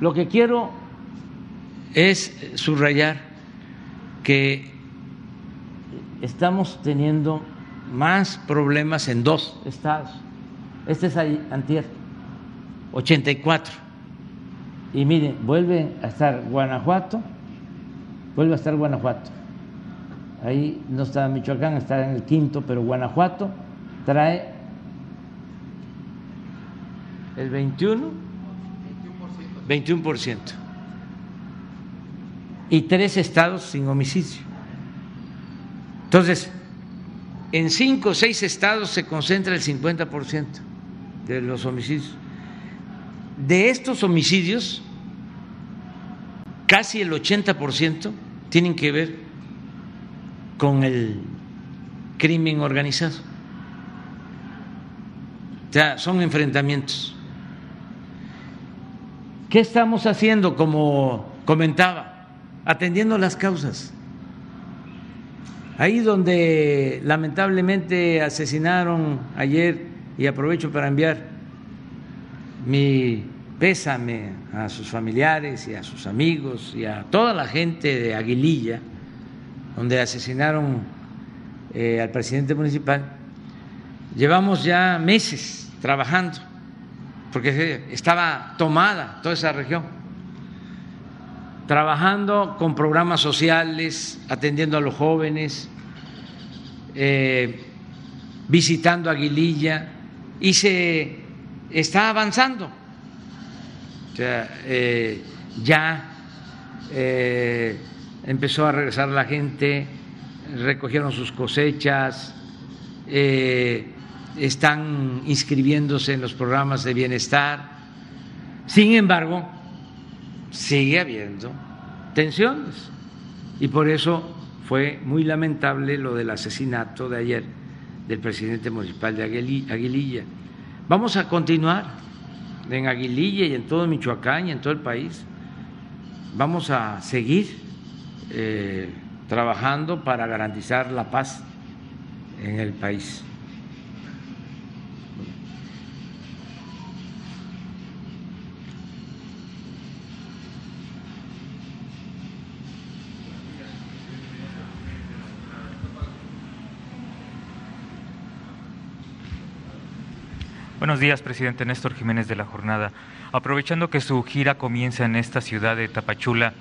Lo que quiero es subrayar que estamos teniendo más problemas en dos estados. Este es antier, 84. Y miren, vuelve a estar Guanajuato, vuelve a estar Guanajuato ahí no está Michoacán, está en el quinto, pero Guanajuato trae el 21, 21%. Y tres estados sin homicidio. Entonces, en cinco o seis estados se concentra el 50% de los homicidios. De estos homicidios, casi el 80% tienen que ver con el crimen organizado. O sea, son enfrentamientos. ¿Qué estamos haciendo, como comentaba? Atendiendo las causas. Ahí donde lamentablemente asesinaron ayer, y aprovecho para enviar mi pésame a sus familiares y a sus amigos y a toda la gente de Aguililla, donde asesinaron eh, al presidente municipal, llevamos ya meses trabajando, porque estaba tomada toda esa región, trabajando con programas sociales, atendiendo a los jóvenes, eh, visitando Aguililla, y se está avanzando. O sea, eh, ya empezó a regresar la gente, recogieron sus cosechas, eh, están inscribiéndose en los programas de bienestar. Sin embargo, sigue habiendo tensiones y por eso fue muy lamentable lo del asesinato de ayer del presidente municipal de Aguililla. Vamos a continuar en Aguililla y en todo Michoacán y en todo el país. Vamos a seguir eh, trabajando para garantizar la paz en el país. Buenos días, presidente Néstor Jiménez de la Jornada. Aprovechando que su gira comienza en esta ciudad de Tapachula,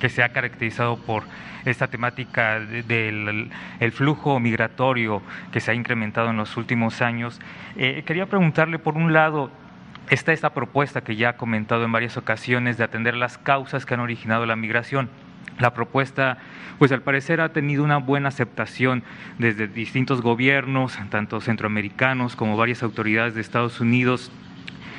que se ha caracterizado por esta temática del flujo migratorio que se ha incrementado en los últimos años. Eh, quería preguntarle, por un lado, está esta propuesta que ya ha comentado en varias ocasiones de atender las causas que han originado la migración. La propuesta, pues al parecer ha tenido una buena aceptación desde distintos gobiernos, tanto centroamericanos como varias autoridades de Estados Unidos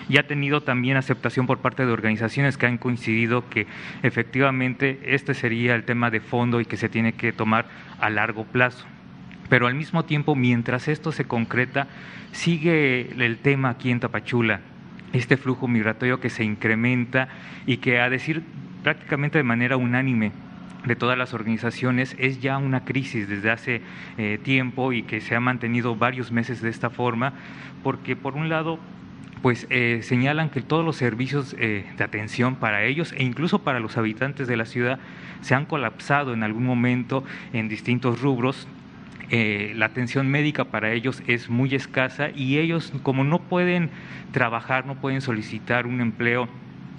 y ha tenido también aceptación por parte de organizaciones que han coincidido que efectivamente este sería el tema de fondo y que se tiene que tomar a largo plazo. Pero al mismo tiempo, mientras esto se concreta, sigue el tema aquí en Tapachula, este flujo migratorio que se incrementa y que a decir prácticamente de manera unánime de todas las organizaciones es ya una crisis desde hace eh, tiempo y que se ha mantenido varios meses de esta forma, porque por un lado pues eh, señalan que todos los servicios eh, de atención para ellos e incluso para los habitantes de la ciudad se han colapsado en algún momento en distintos rubros. La atención médica para ellos es muy escasa y ellos como no pueden trabajar, no pueden solicitar un empleo,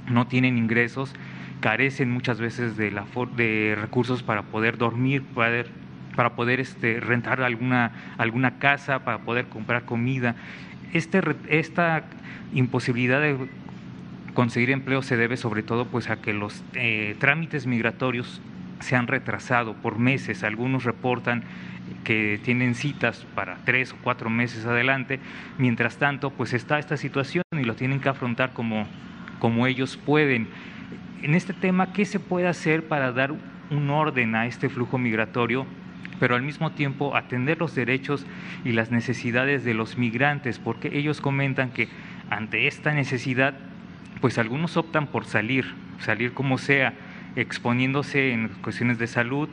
no tienen ingresos, carecen muchas veces de, la, de recursos para poder dormir, para poder este, rentar alguna, alguna casa, para poder comprar comida este, esta imposibilidad de conseguir empleo se debe sobre todo pues a que los eh, trámites migratorios se han retrasado por meses. Algunos reportan que tienen citas para tres o cuatro meses adelante. Mientras tanto, pues está esta situación y lo tienen que afrontar como, como ellos pueden. En este tema, ¿qué se puede hacer para dar un orden a este flujo migratorio? pero al mismo tiempo atender los derechos y las necesidades de los migrantes, porque ellos comentan que ante esta necesidad, pues algunos optan por salir, salir como sea, exponiéndose en cuestiones de salud,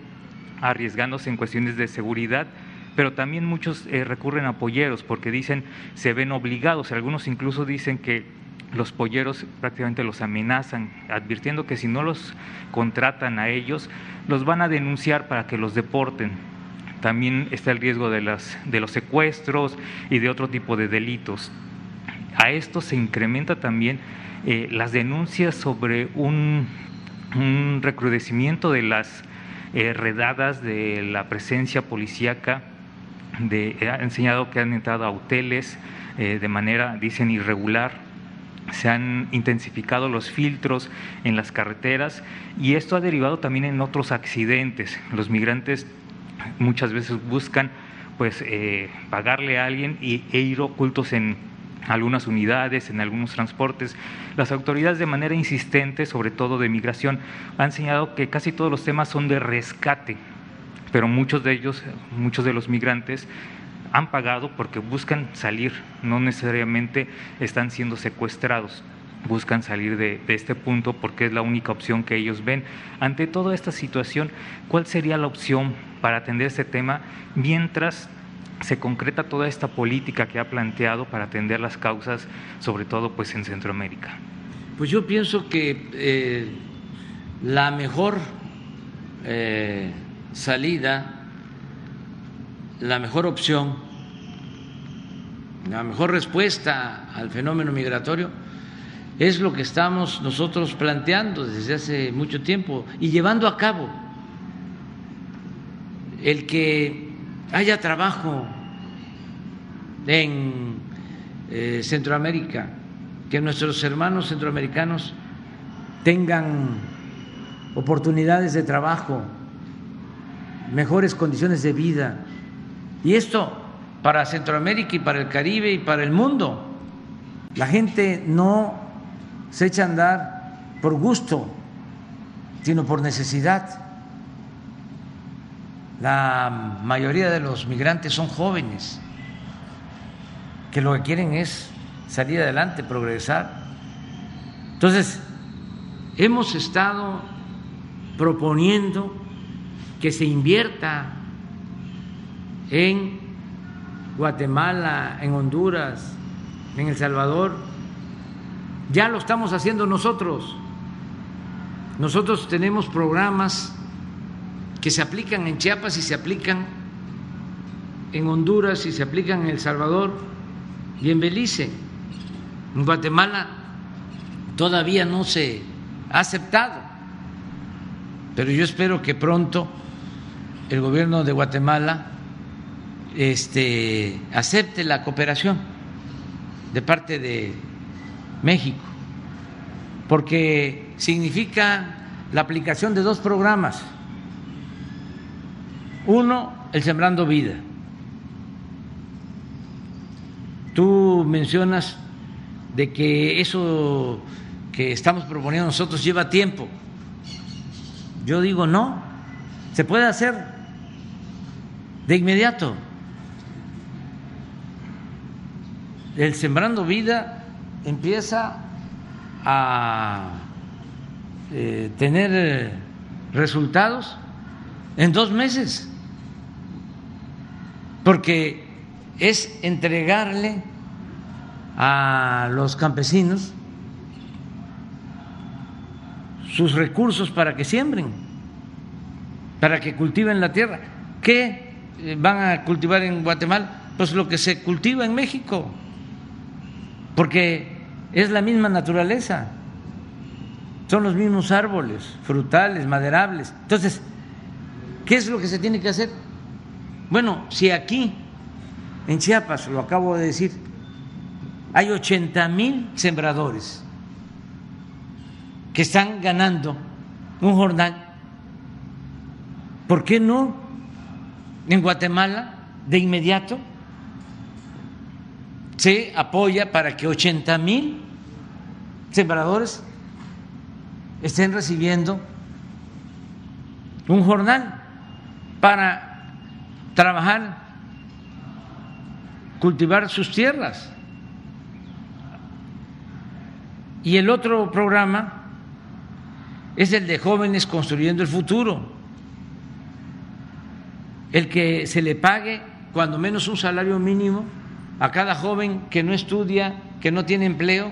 arriesgándose en cuestiones de seguridad, pero también muchos eh, recurren a polleros porque dicen se ven obligados, algunos incluso dicen que los polleros prácticamente los amenazan, advirtiendo que si no los contratan a ellos, los van a denunciar para que los deporten. También está el riesgo de, las, de los secuestros y de otro tipo de delitos. A esto se incrementa también eh, las denuncias sobre un, recrudecimiento de las eh, redadas de la presencia policíaca, de, ha enseñado que han entrado a hoteles eh, de manera, dicen, irregular, se han intensificado los filtros en las carreteras y esto ha derivado también en otros accidentes. Los migrantes muchas veces buscan pues eh, pagarle a alguien y, e ir ocultos en algunas unidades, en algunos transportes. Las autoridades de manera insistente, sobre todo de migración, han señalado que casi todos los temas son de rescate, pero muchos de ellos, muchos de los migrantes han pagado porque buscan salir, no necesariamente están siendo secuestrados buscan salir de, de, este punto porque es la única opción que ellos ven. Ante toda esta situación, ¿cuál sería la opción para atender este tema mientras se concreta toda esta política que ha planteado para atender las causas, sobre todo pues en Centroamérica? Pues yo pienso que eh, la mejor eh, salida, la mejor opción, la mejor respuesta al fenómeno migratorio es lo que estamos nosotros planteando desde hace mucho tiempo y llevando a cabo. El que haya trabajo en eh, Centroamérica, que nuestros hermanos centroamericanos tengan oportunidades de trabajo, mejores condiciones de vida. Y esto para Centroamérica y para el Caribe y para el mundo. La gente no se echa a andar por gusto, sino por necesidad. La mayoría de los migrantes son jóvenes que lo que quieren es salir adelante, progresar. Entonces, hemos estado proponiendo que se invierta en Guatemala, en Honduras, en El Salvador. Ya lo estamos haciendo nosotros. Nosotros tenemos programas que se aplican en Chiapas y se aplican en Honduras y se aplican en El Salvador y en Belice. En Guatemala todavía no se ha aceptado, pero yo espero que pronto el gobierno de Guatemala este, acepte la cooperación de parte de México, porque significa la aplicación de dos programas. Uno, el Sembrando Vida, Tú mencionas de que eso que estamos proponiendo nosotros lleva tiempo. Yo digo no, se puede hacer de inmediato. El Sembrando Vida empieza a eh, tener resultados en dos meses, porque es entregarle a los campesinos sus recursos para que siembren, para que cultiven la tierra. ¿Qué eh, van a cultivar en Guatemala? Pues lo que se cultiva en México, porque es la misma naturaleza, son los mismos árboles, frutales, maderables. Entonces, ¿qué es lo que se tiene que hacer? Bueno, si aquí en Chiapas, lo acabo de decir, hay 80 mil sembradores que están ganando un jornal. ¿Por qué no en Guatemala de inmediato se apoya para que 80 mil sembradores estén recibiendo un jornal para trabajar, cultivar sus tierras. Y el otro programa es el de jóvenes construyendo el futuro, el que se le pague cuando menos un salario mínimo a cada joven que no estudia, que no tiene empleo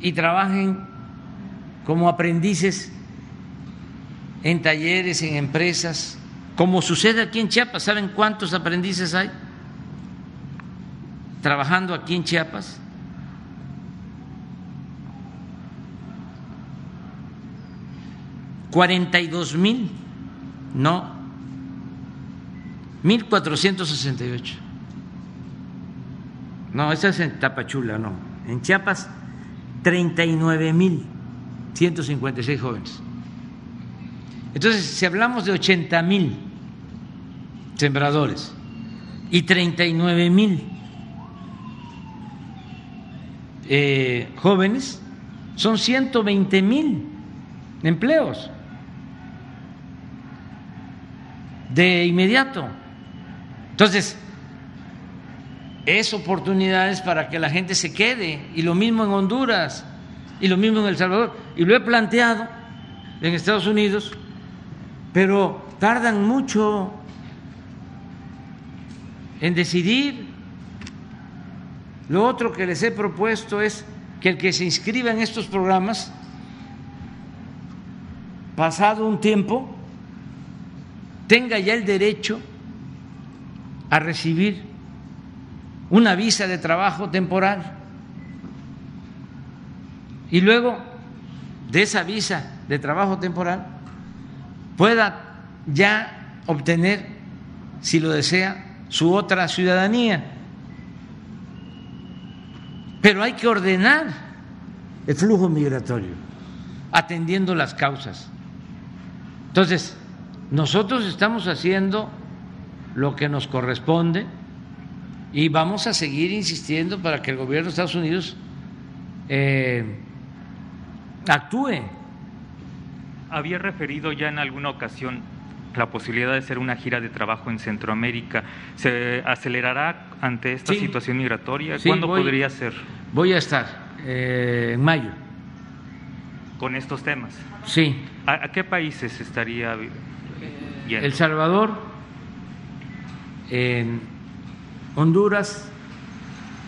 y trabajen como aprendices en talleres, en empresas, como sucede aquí en Chiapas. ¿Saben cuántos aprendices hay trabajando aquí en Chiapas? Cuarenta y dos mil, no, mil cuatrocientos sesenta y ocho. No, esa es en Tapachula, no. En Chiapas, 39.156 jóvenes. Entonces, si hablamos de 80 mil sembradores y 39 mil eh, jóvenes, son 120 mil empleos de inmediato. Entonces, es oportunidades para que la gente se quede, y lo mismo en Honduras, y lo mismo en El Salvador, y lo he planteado en Estados Unidos, pero tardan mucho en decidir. Lo otro que les he propuesto es que el que se inscriba en estos programas, pasado un tiempo, tenga ya el derecho a recibir una visa de trabajo temporal y luego de esa visa de trabajo temporal pueda ya obtener, si lo desea, su otra ciudadanía. Pero hay que ordenar el flujo migratorio, atendiendo las causas. Entonces, nosotros estamos haciendo lo que nos corresponde y vamos a seguir insistiendo para que el gobierno de Estados Unidos eh, actúe. Había referido ya en alguna ocasión la posibilidad de hacer una gira de trabajo en Centroamérica. ¿Se acelerará ante esta situación migratoria? ¿Cuándo podría ser? Voy a estar eh, en mayo. ¿Con estos temas? Sí. ¿A, qué países estaría? El Salvador, en Honduras,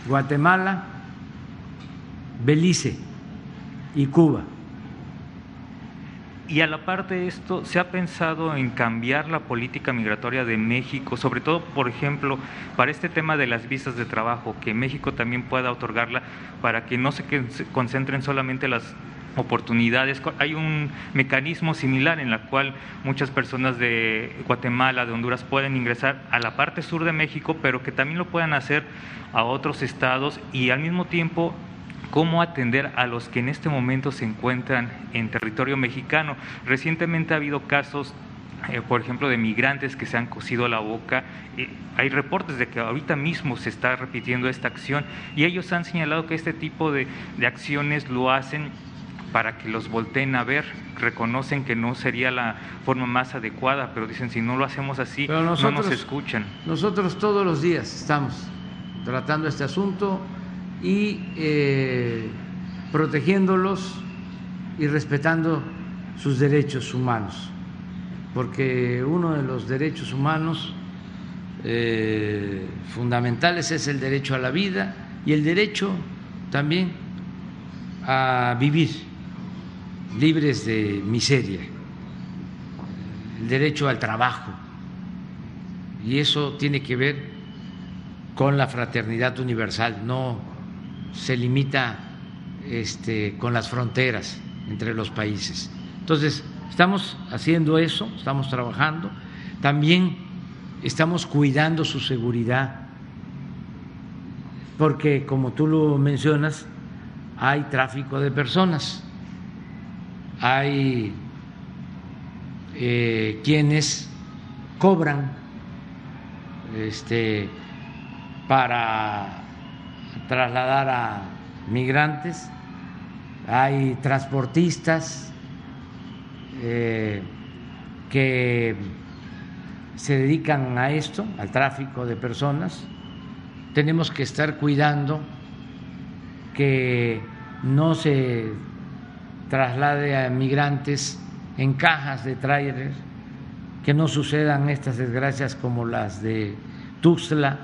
Guatemala, Belice y Cuba. Y a la par de esto, ¿se ha pensado en cambiar la política migratoria de México, sobre todo, por ejemplo, para este tema de las visas de trabajo, que México también pueda otorgarla para que no se concentren solamente las oportunidades. Hay un mecanismo similar en la cual muchas personas de Guatemala, de Honduras pueden ingresar a la parte sur de México, pero que también lo puedan hacer a otros estados y al mismo tiempo cómo atender a los que en este momento se encuentran en territorio mexicano. Recientemente ha habido casos eh, por ejemplo, de migrantes que se han cosido la boca. Eh, hay reportes de que ahorita mismo se está repitiendo esta acción y ellos han señalado que este tipo de, de acciones lo hacen para que los volteen a ver, reconocen que no sería la forma más adecuada, pero dicen si no lo hacemos así, no nos escuchan. Nosotros todos los días estamos tratando este asunto y eh, protegiéndolos y respetando sus derechos humanos, porque uno de los derechos humanos eh, fundamentales es el derecho a la vida y el derecho también a vivir libres de miseria, el derecho al trabajo. Y eso tiene que ver con la fraternidad universal, no se limita este, con las fronteras entre los países. Entonces, estamos haciendo eso, estamos trabajando, también estamos cuidando su seguridad, porque como tú lo mencionas, hay tráfico de personas, hay eh, quienes cobran este, para trasladar a migrantes, hay transportistas eh, que se dedican a esto, al tráfico de personas. Tenemos que estar cuidando que no se traslade a migrantes en cajas de tráiler, que no sucedan estas desgracias como las de Tuxtla.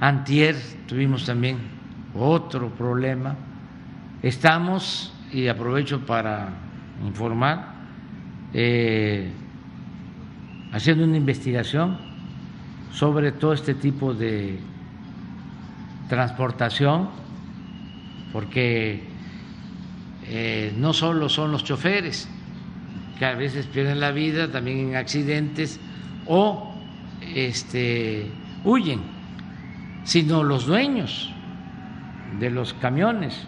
Antier tuvimos también otro problema. Estamos, y aprovecho para informar, eh, haciendo una investigación sobre todo este tipo de transportación, porque eh, no solo son los choferes, que a veces pierden la vida también en accidentes o este, huyen, sino los dueños de los camiones.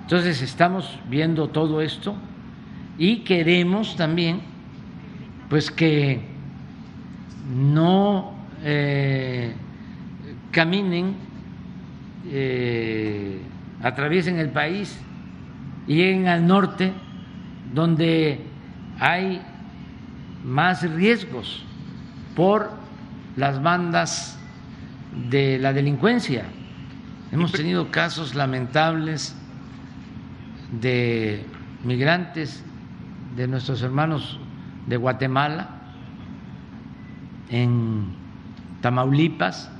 Entonces estamos viendo todo esto y queremos también pues que no eh, caminen, eh, atraviesen el país y lleguen al norte donde hay más riesgos por las bandas de la delincuencia. Hemos tenido casos lamentables de migrantes de nuestros hermanos de Guatemala, en Tamaulipas,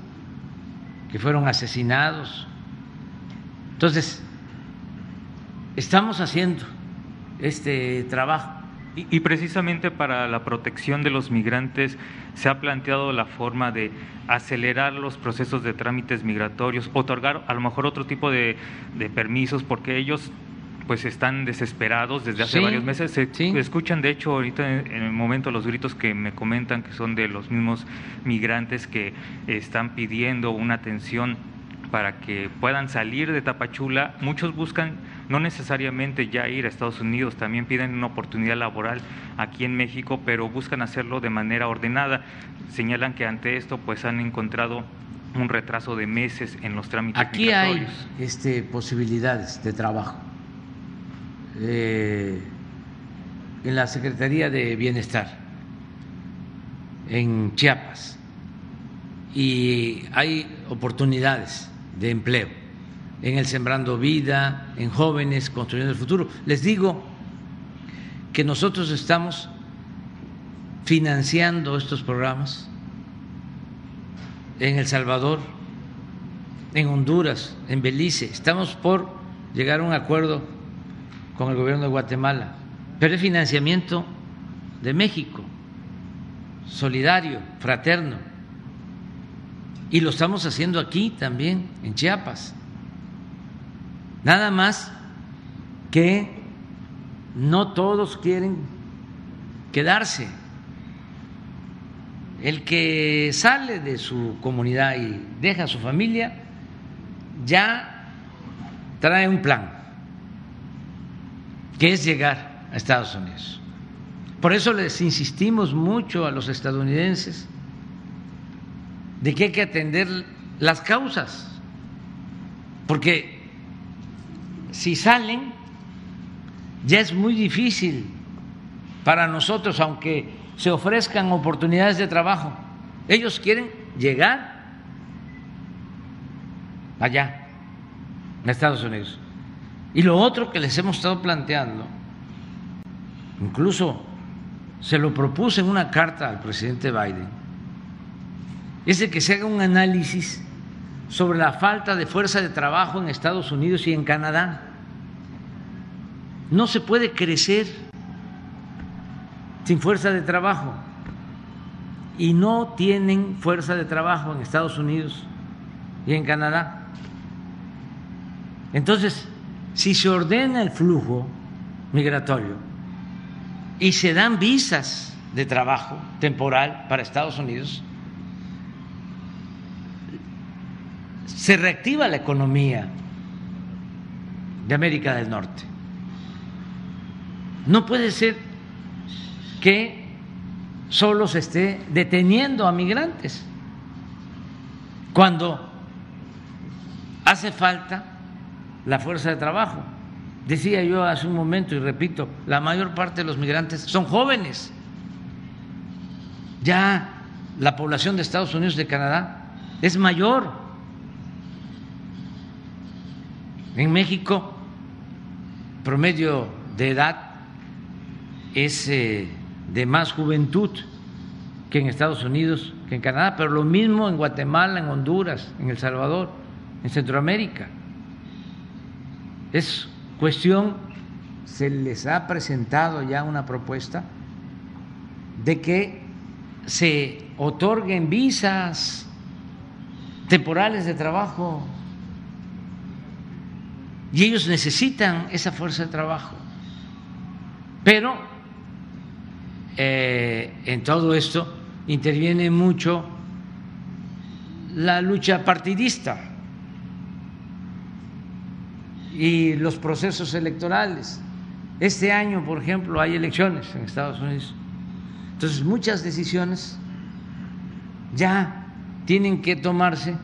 que fueron asesinados. Entonces, estamos haciendo este trabajo. Y, precisamente para la protección de los migrantes se ha planteado la forma de acelerar los procesos de trámites migratorios, otorgar a lo mejor otro tipo de, de permisos, porque ellos pues están desesperados desde hace varios meses. Se escuchan, de hecho, ahorita en el momento los gritos que me comentan que son de los mismos migrantes que están pidiendo una atención para que puedan salir de Tapachula. Muchos buscan no necesariamente ya ir a Estados Unidos, también piden una oportunidad laboral aquí en México, pero buscan hacerlo de manera ordenada. Señalan que ante esto pues han encontrado un retraso de meses en los trámites Aquí hay este, posibilidades de trabajo. Eh, en la Secretaría de Bienestar, en Chiapas, y hay oportunidades de empleo en el Sembrando Vida, en jóvenes construyendo el futuro. Les digo que nosotros estamos financiando estos programas en El Salvador, en Honduras, en Belice. Estamos por llegar a un acuerdo con el gobierno de Guatemala, pero es financiamiento de México, solidario, fraterno. Y lo estamos haciendo aquí también, en Chiapas. Nada más que no todos quieren quedarse. El que sale de su comunidad y deja a su familia ya trae un plan que es llegar a Estados Unidos. Por eso les insistimos mucho a los estadounidenses de que hay que atender las causas, porque si salen ya es muy difícil para nosotros, aunque se ofrezcan oportunidades de trabajo. Ellos quieren llegar allá, a Estados Unidos. Y lo otro que les hemos estado planteando, incluso se lo propuse en una carta al presidente Biden, es de que se haga un análisis sobre la falta de fuerza de trabajo en Estados Unidos y en Canadá. No se puede crecer sin fuerza de trabajo y no tienen fuerza de trabajo en Estados Unidos y en Canadá. Entonces, si se ordena el flujo migratorio y se dan visas de trabajo temporal para Estados Unidos, se reactiva la economía de América del Norte. No puede ser que solo se esté deteniendo a migrantes cuando hace falta la fuerza de trabajo. Decía yo hace un momento y repito, la mayor parte de los migrantes son jóvenes. Ya la población de Estados Unidos y de Canadá es mayor. En México, promedio de edad es eh, de más juventud que en Estados Unidos, que en Canadá, pero lo mismo en Guatemala, en Honduras, en El Salvador, en Centroamérica. Es cuestión, se les ha presentado ya una propuesta de que se otorguen visas temporales de trabajo y ellos necesitan esa fuerza de trabajo. Pero eh, en todo esto interviene mucho la lucha partidista y los procesos electorales. Este año, por ejemplo, hay elecciones en Estados Unidos. Entonces, muchas decisiones ya tienen que tomarse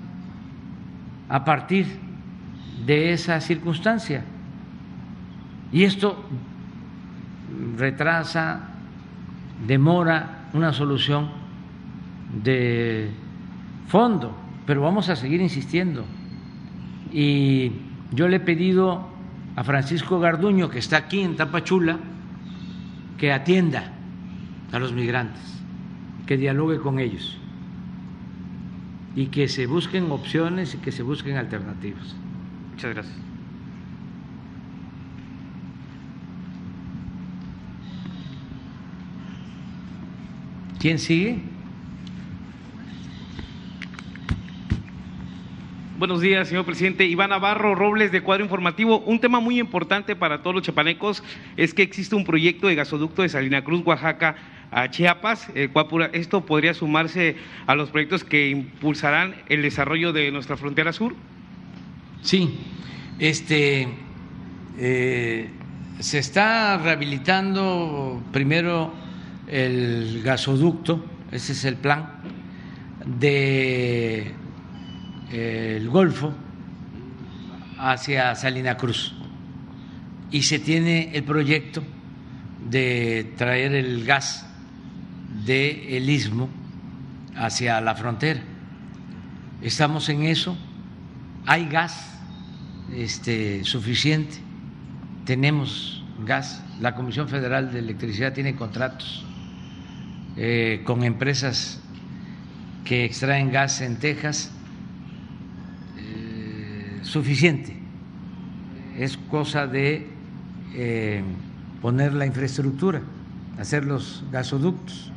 a partir de esa circunstancia. Y esto retrasa, demora una solución de fondo, pero vamos a seguir insistiendo. Y yo le he pedido a Francisco Garduño, que está aquí en Tapachula, que atienda a los migrantes, que dialogue con ellos y que se busquen opciones y que se busquen alternativas. Muchas gracias. ¿Quién sigue? Buenos días, señor presidente. Iván Navarro Robles de Cuadro Informativo. Un tema muy importante para todos los chapanecos es que existe un proyecto de gasoducto de Salina Cruz, Oaxaca, a Chiapas. esto podría sumarse a los proyectos que impulsarán el desarrollo de nuestra frontera sur. Sí, este eh, se está rehabilitando primero el gasoducto, ese es el plan de eh, el Golfo hacia Salina Cruz. Y se tiene el proyecto de traer el gas del istmo hacia la frontera. Estamos en eso, hay gas este, suficiente, tenemos gas, la Comisión Federal de Electricidad tiene contratos eh, con empresas que extraen gas en Texas, eh, suficiente. Es cosa de eh, poner la infraestructura, hacer los gasoductos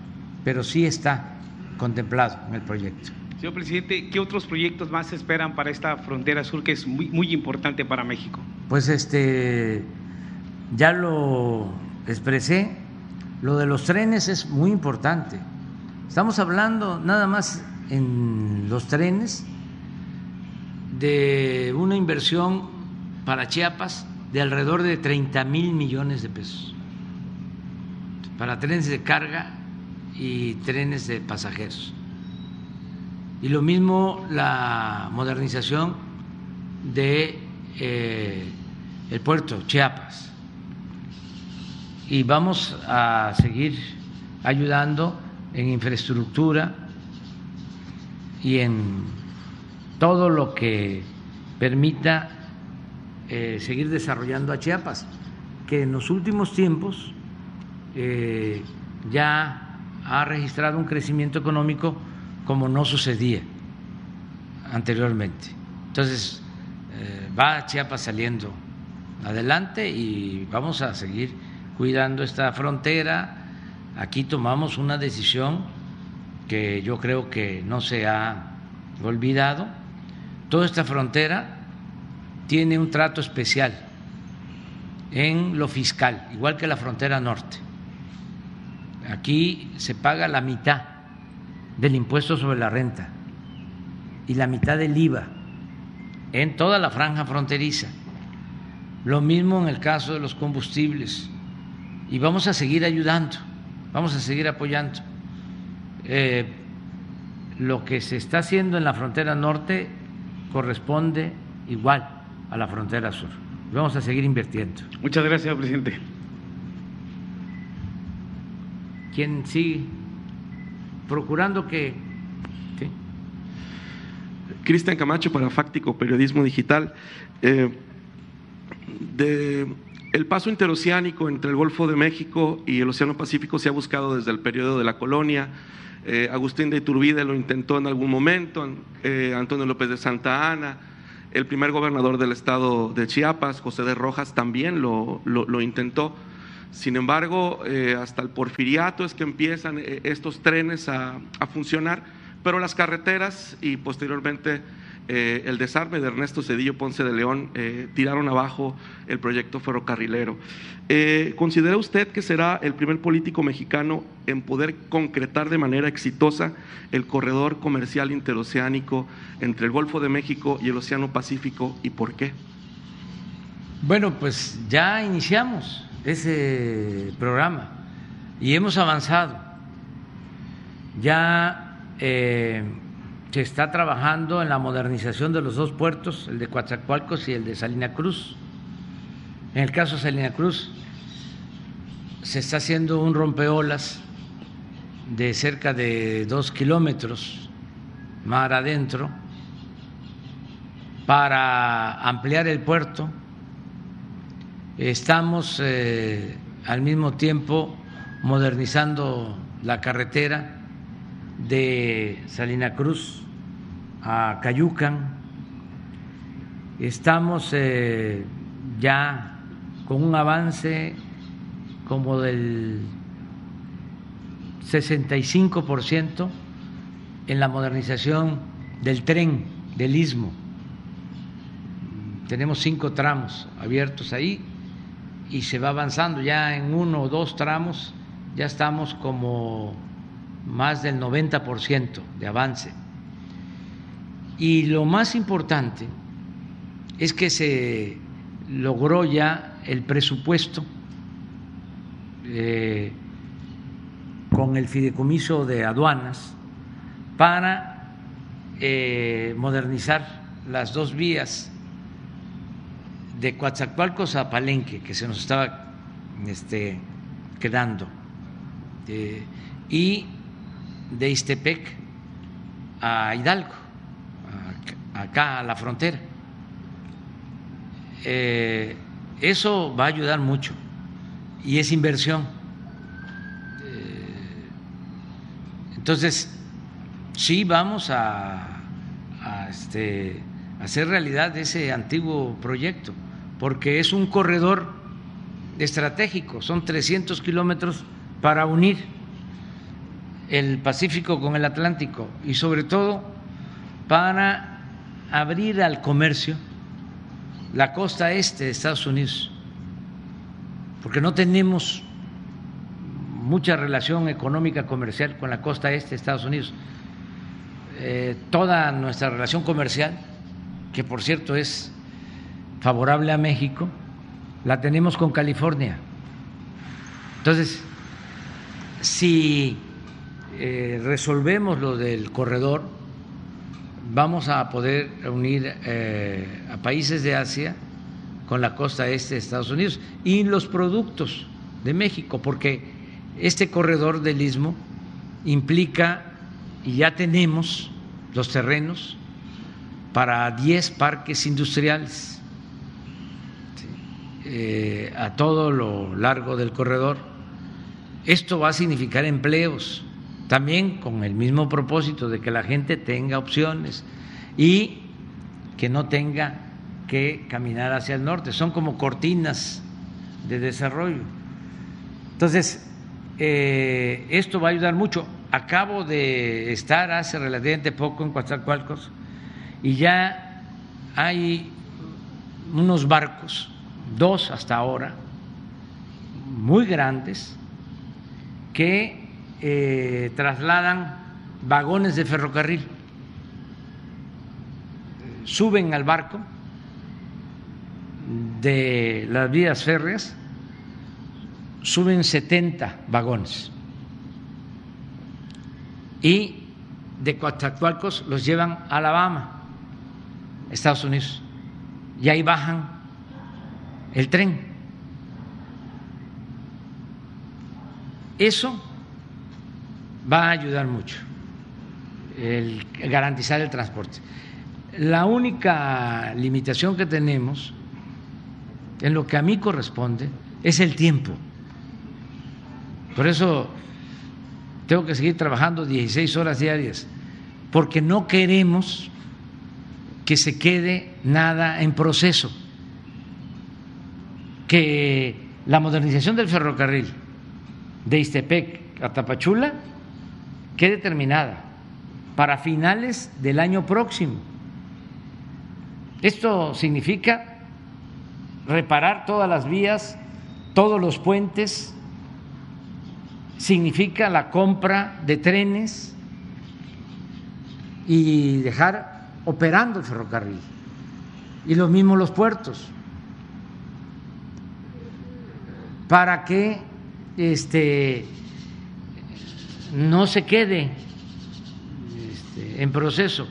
pero sí está contemplado en el proyecto. Señor presidente, ¿qué otros proyectos más esperan para esta frontera sur que es muy, muy importante para México? Pues este ya lo expresé, lo de los trenes es muy importante. Estamos hablando nada más en los trenes de una inversión para Chiapas de alrededor de 30 mil millones de pesos para trenes de carga y trenes de pasajeros. Y lo mismo la modernización de eh, el puerto Chiapas. Y vamos a seguir ayudando en infraestructura y en todo lo que permita eh, seguir desarrollando a Chiapas, que en los últimos tiempos eh, ya ha registrado un crecimiento económico como no sucedía anteriormente. Entonces, eh, va Chiapas saliendo adelante y vamos a seguir cuidando esta frontera. Aquí tomamos una decisión que yo creo que no se ha olvidado. Toda esta frontera tiene un trato especial en lo fiscal, igual que la frontera norte. Aquí se paga la mitad del impuesto sobre la renta y la mitad del IVA en toda la franja fronteriza. Lo mismo en el caso de los combustibles. Y vamos a seguir ayudando, vamos a seguir apoyando. Eh, lo que se está haciendo en la frontera norte corresponde igual a la frontera sur. Vamos a seguir invirtiendo. Muchas gracias, presidente. ¿Quién sigue? Procurando que... Cristian Camacho para Fáctico Periodismo Digital. Eh, de el paso interoceánico entre el Golfo de México y el Océano Pacífico se ha buscado desde el periodo de la colonia. Eh, Agustín de Iturbide lo intentó en algún momento, eh, Antonio López de Santa Ana, el primer gobernador del estado de Chiapas, José de Rojas, también lo, intentó. Sin embargo, eh, hasta el porfiriato es que empiezan estos trenes a, a funcionar, pero las carreteras y posteriormente eh, el desarme de Ernesto Cedillo Ponce de León eh, tiraron abajo el proyecto ferrocarrilero. Eh, ¿Considera usted que será el primer político mexicano en poder concretar de manera exitosa el corredor comercial interoceánico entre el Golfo de México y el Océano Pacífico y por qué? Bueno, pues ya iniciamos ese programa y hemos avanzado. Ya se está trabajando en la modernización de los dos puertos, el de Coatzacoalcos y el de Salina Cruz. En el caso de Salina Cruz, se está haciendo un rompeolas de cerca de dos kilómetros mar adentro para ampliar el puerto. Estamos eh, al mismo tiempo modernizando la carretera de Salina Cruz a Cayucan. Estamos eh, ya con un avance como del 65% en la modernización del tren del istmo. Tenemos cinco tramos abiertos ahí y se va avanzando. Ya en uno o dos tramos ya estamos como más del 90% de avance. Y lo más importante es que se logró ya el presupuesto eh, con el fideicomiso de aduanas para eh, modernizar las dos vías de Coatzacoalcos a Palenque, que se nos estaba este, quedando, eh, y de Istepec a Hidalgo, acá a la frontera. Eh, eso va a ayudar mucho y es inversión. Eh, entonces, sí vamos a, este, hacer realidad ese antiguo proyecto, porque es un corredor estratégico, son 300 kilómetros para unir el Pacífico con el Atlántico y sobre todo para abrir al comercio la costa este de Estados Unidos, porque no tenemos mucha relación económica comercial con la costa este de Estados Unidos. Eh, toda nuestra relación comercial, que por cierto es favorable a México, la tenemos con California. Entonces, si eh, resolvemos lo del corredor, vamos a poder unir eh, a países de Asia con la costa este de Estados Unidos y los productos de México, porque este corredor del istmo implica, y ya tenemos los terrenos para 10 parques industriales eh, a todo lo largo del corredor. Esto va a significar empleos también con el mismo propósito de que la gente tenga opciones y que no tenga que caminar hacia el norte. Son como cortinas de desarrollo. Entonces, eh, esto va a ayudar mucho. Acabo de estar hace relativamente poco en Coatzacoalcos y ya hay unos barcos, dos hasta ahora, muy grandes, que eh, trasladan vagones de ferrocarril. suben al barco de las vías férreas, suben 70 vagones y de Coatzacoalcos los llevan a Alabama, Estados Unidos, y ahí bajan el tren. Eso va a ayudar mucho, el garantizar el transporte. La única limitación que tenemos, en lo que a mí corresponde, es el tiempo. Por eso tengo que seguir trabajando 16 horas diarias, porque no queremos que se quede nada en proceso, que la modernización del ferrocarril de Istepec a Tapachula quede terminada para finales del año próximo. Esto significa reparar todas las vías, todos los puentes, significa la compra de trenes y dejar operando el ferrocarril. Y lo mismo los puertos. Para que este, no se quede este, en proceso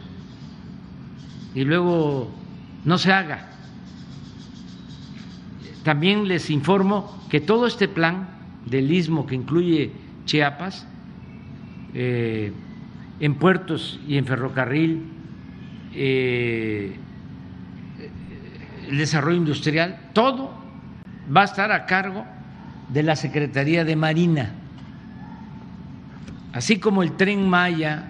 y luego no se haga. También les informo que todo este plan del istmo que incluye Chiapas, eh, en puertos y en ferrocarril, eh, el desarrollo industrial, todo va a estar a cargo de la Secretaría de Marina, así como el tren Maya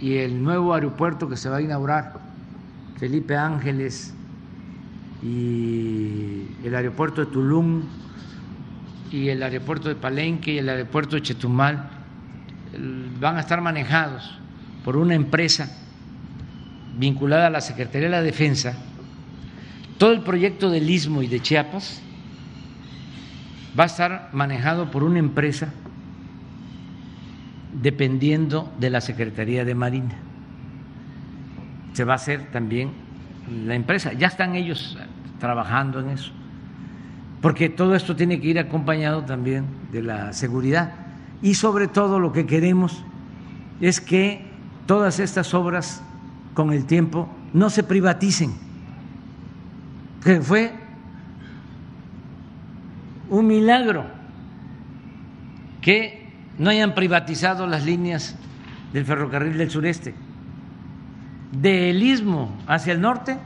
y el nuevo aeropuerto que se va a inaugurar, Felipe Ángeles y el aeropuerto de Tulum y el aeropuerto de Palenque y el aeropuerto de Chetumal van a estar manejados por una empresa vinculada a la Secretaría de la Defensa, todo el proyecto del Istmo y de Chiapas va a estar manejado por una empresa dependiendo de la Secretaría de Marina. Se va a hacer también la empresa, ya están ellos trabajando en eso porque todo esto tiene que ir acompañado también de la seguridad. Y sobre todo lo que queremos es que todas estas obras con el tiempo no se privaticen, que fue un milagro que no hayan privatizado las líneas del ferrocarril del sureste. Del istmo hacia el norte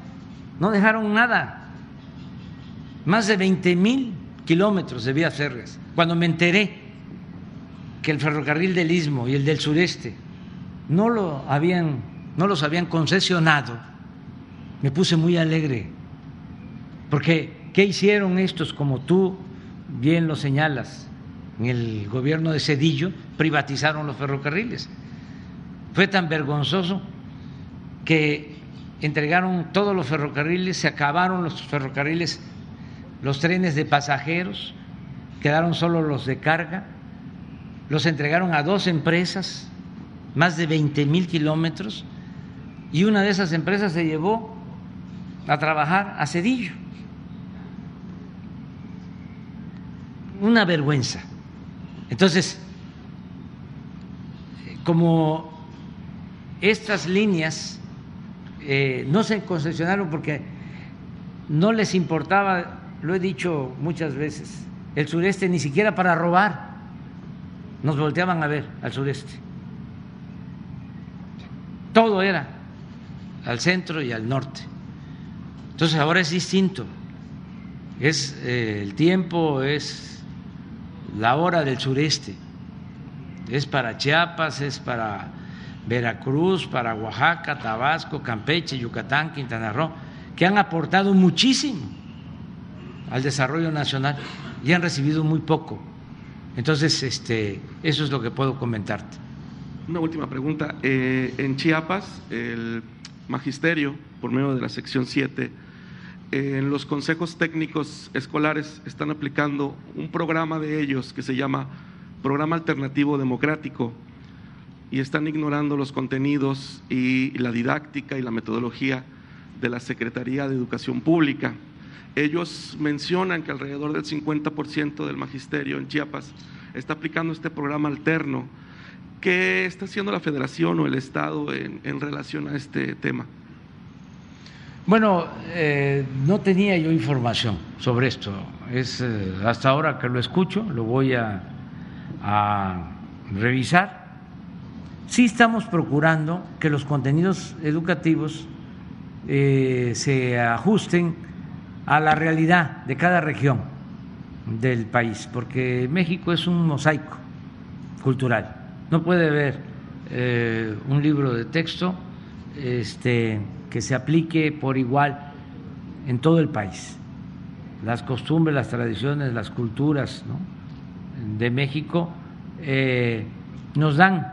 no dejaron nada más de 20 mil kilómetros de vías férreas. Cuando me enteré que el ferrocarril del Istmo y el del sureste no, lo habían, no los habían concesionado, me puse muy alegre, porque ¿qué hicieron estos, como tú bien lo señalas, en el gobierno de Cedillo? Privatizaron los ferrocarriles. Fue tan vergonzoso que entregaron todos los ferrocarriles, se acabaron los ferrocarriles los trenes de pasajeros, quedaron solo los de carga, los entregaron a dos empresas, más de 20 mil kilómetros, y una de esas empresas se llevó a trabajar a Cedillo. Una vergüenza. Entonces, como estas líneas eh, no se concesionaron porque no les importaba lo he dicho muchas veces, el sureste ni siquiera para robar nos volteaban a ver al sureste. Todo era al centro y al norte. Entonces ahora es distinto. Es eh, el tiempo, es la hora del sureste. Es para Chiapas, es para Veracruz, para Oaxaca, Tabasco, Campeche, Yucatán, Quintana Roo, que han aportado muchísimo al desarrollo nacional y han recibido muy poco. Entonces, este, eso es lo que puedo comentarte. Una última pregunta. Eh, en Chiapas, el magisterio, por medio de la sección 7, en los consejos técnicos escolares están aplicando un programa de ellos que se llama Programa Alternativo Democrático y están ignorando los contenidos y la didáctica y la metodología de la Secretaría de Educación Pública. Ellos mencionan que alrededor del 50% del magisterio en Chiapas está aplicando este programa alterno. ¿Qué está haciendo la federación o el Estado en, relación a este tema? Bueno, eh, no tenía yo información sobre esto. Es eh, hasta ahora que lo escucho, lo voy a, revisar. Sí estamos procurando que los contenidos educativos eh, se ajusten a la realidad de cada región del país, porque México es un mosaico cultural. No puede haber eh, un libro de texto este, que se aplique por igual en todo el país. Las costumbres, las tradiciones, las culturas de México eh, nos dan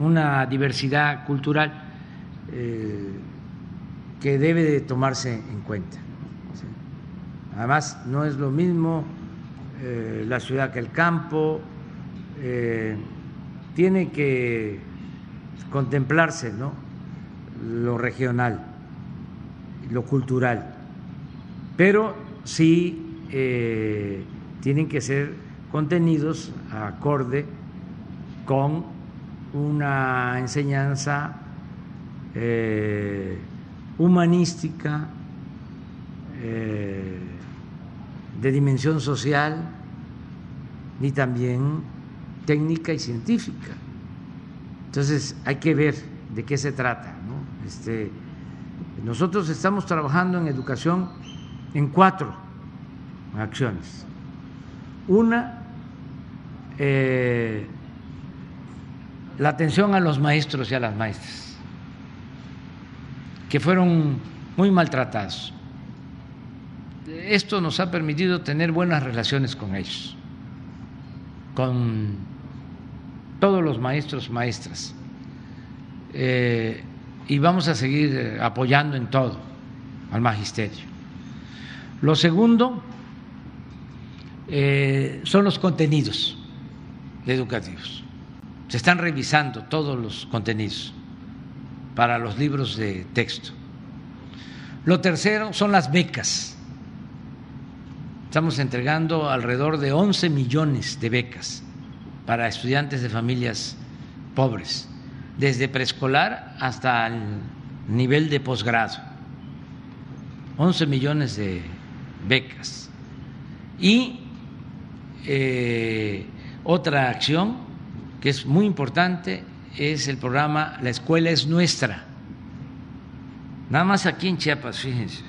una diversidad cultural eh, que debe de tomarse en cuenta. Además, no es lo mismo eh, la ciudad que el campo, tiene que contemplarse ¿no? Lo regional, lo cultural, pero sí eh, tienen que ser contenidos acorde con una enseñanza humanística, de dimensión social ni también técnica y científica. Entonces hay que ver de qué se trata. Este, nosotros estamos trabajando en educación en cuatro acciones. Una, eh, la atención a los maestros y a las maestras, que fueron muy maltratados esto nos ha permitido tener buenas relaciones con ellos, con todos los maestros, maestras. Eh, y vamos a seguir eh, apoyando en todo al magisterio. Lo segundo eh, son los contenidos educativos. Se están revisando todos los contenidos para los libros de texto. Lo tercero son las becas Estamos entregando alrededor de 11 millones de becas para estudiantes de familias pobres, desde preescolar hasta el nivel de posgrado. 11 millones de becas. Y eh, otra acción que es muy importante es el programa La escuela es nuestra. Nada más aquí en Chiapas, fíjense,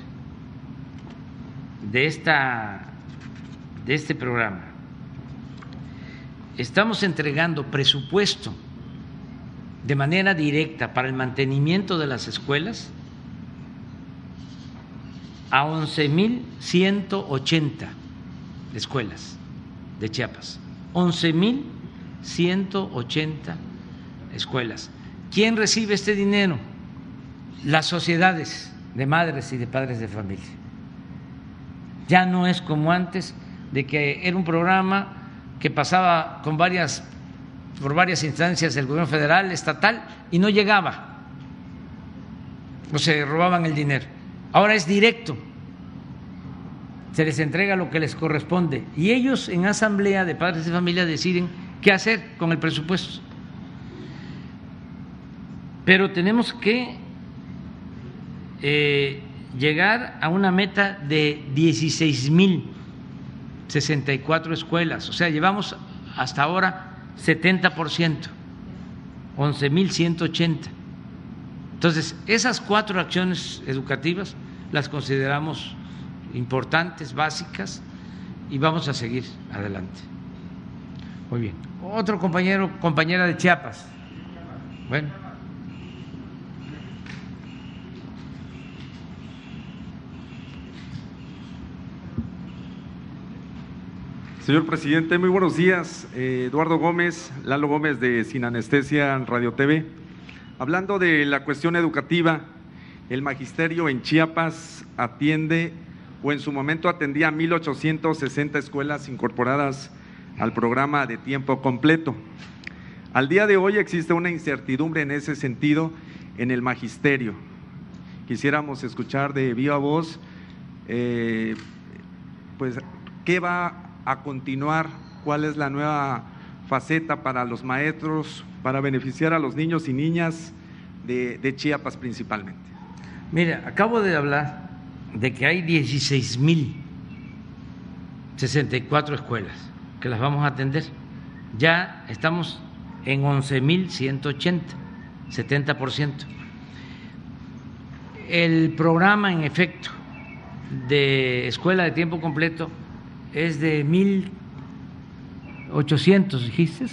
de esta de este programa, estamos entregando presupuesto de manera directa para el mantenimiento de las escuelas a 11.180 escuelas de Chiapas. 11.180 escuelas. ¿Quién recibe este dinero? Las sociedades de madres y de padres de familia. Ya no es como antes de que era un programa que pasaba con varias, por varias instancias del gobierno federal, estatal, y no llegaba, o se robaban el dinero. Ahora es directo, se les entrega lo que les corresponde, y ellos en asamblea de padres de familia deciden qué hacer con el presupuesto. Pero tenemos que eh, llegar a una meta de 16 mil 64 escuelas, o sea, llevamos hasta ahora 70%, 11.180. Entonces, esas cuatro acciones educativas las consideramos importantes, básicas, y vamos a seguir adelante. Muy bien. Otro compañero, compañera de Chiapas. Bueno. Señor presidente, muy buenos días. Eh, Eduardo Gómez, Lalo Gómez de Sin Anestesia Radio TV. Hablando de la cuestión educativa, el magisterio en Chiapas atiende o en su momento atendía 1.860 escuelas incorporadas al programa de tiempo completo. Al día de hoy existe una incertidumbre en ese sentido en el magisterio quisiéramos escuchar de viva voz, eh, pues, ¿qué va a continuar? ¿Cuál es la nueva faceta para los maestros, para beneficiar a los niños y niñas de, Chiapas principalmente? Mira, acabo de hablar de que hay 16.064 escuelas que las vamos a atender. Ya estamos en 11.180, 70%. El programa, en efecto, de escuela de tiempo completo es de 1.800, dijiste.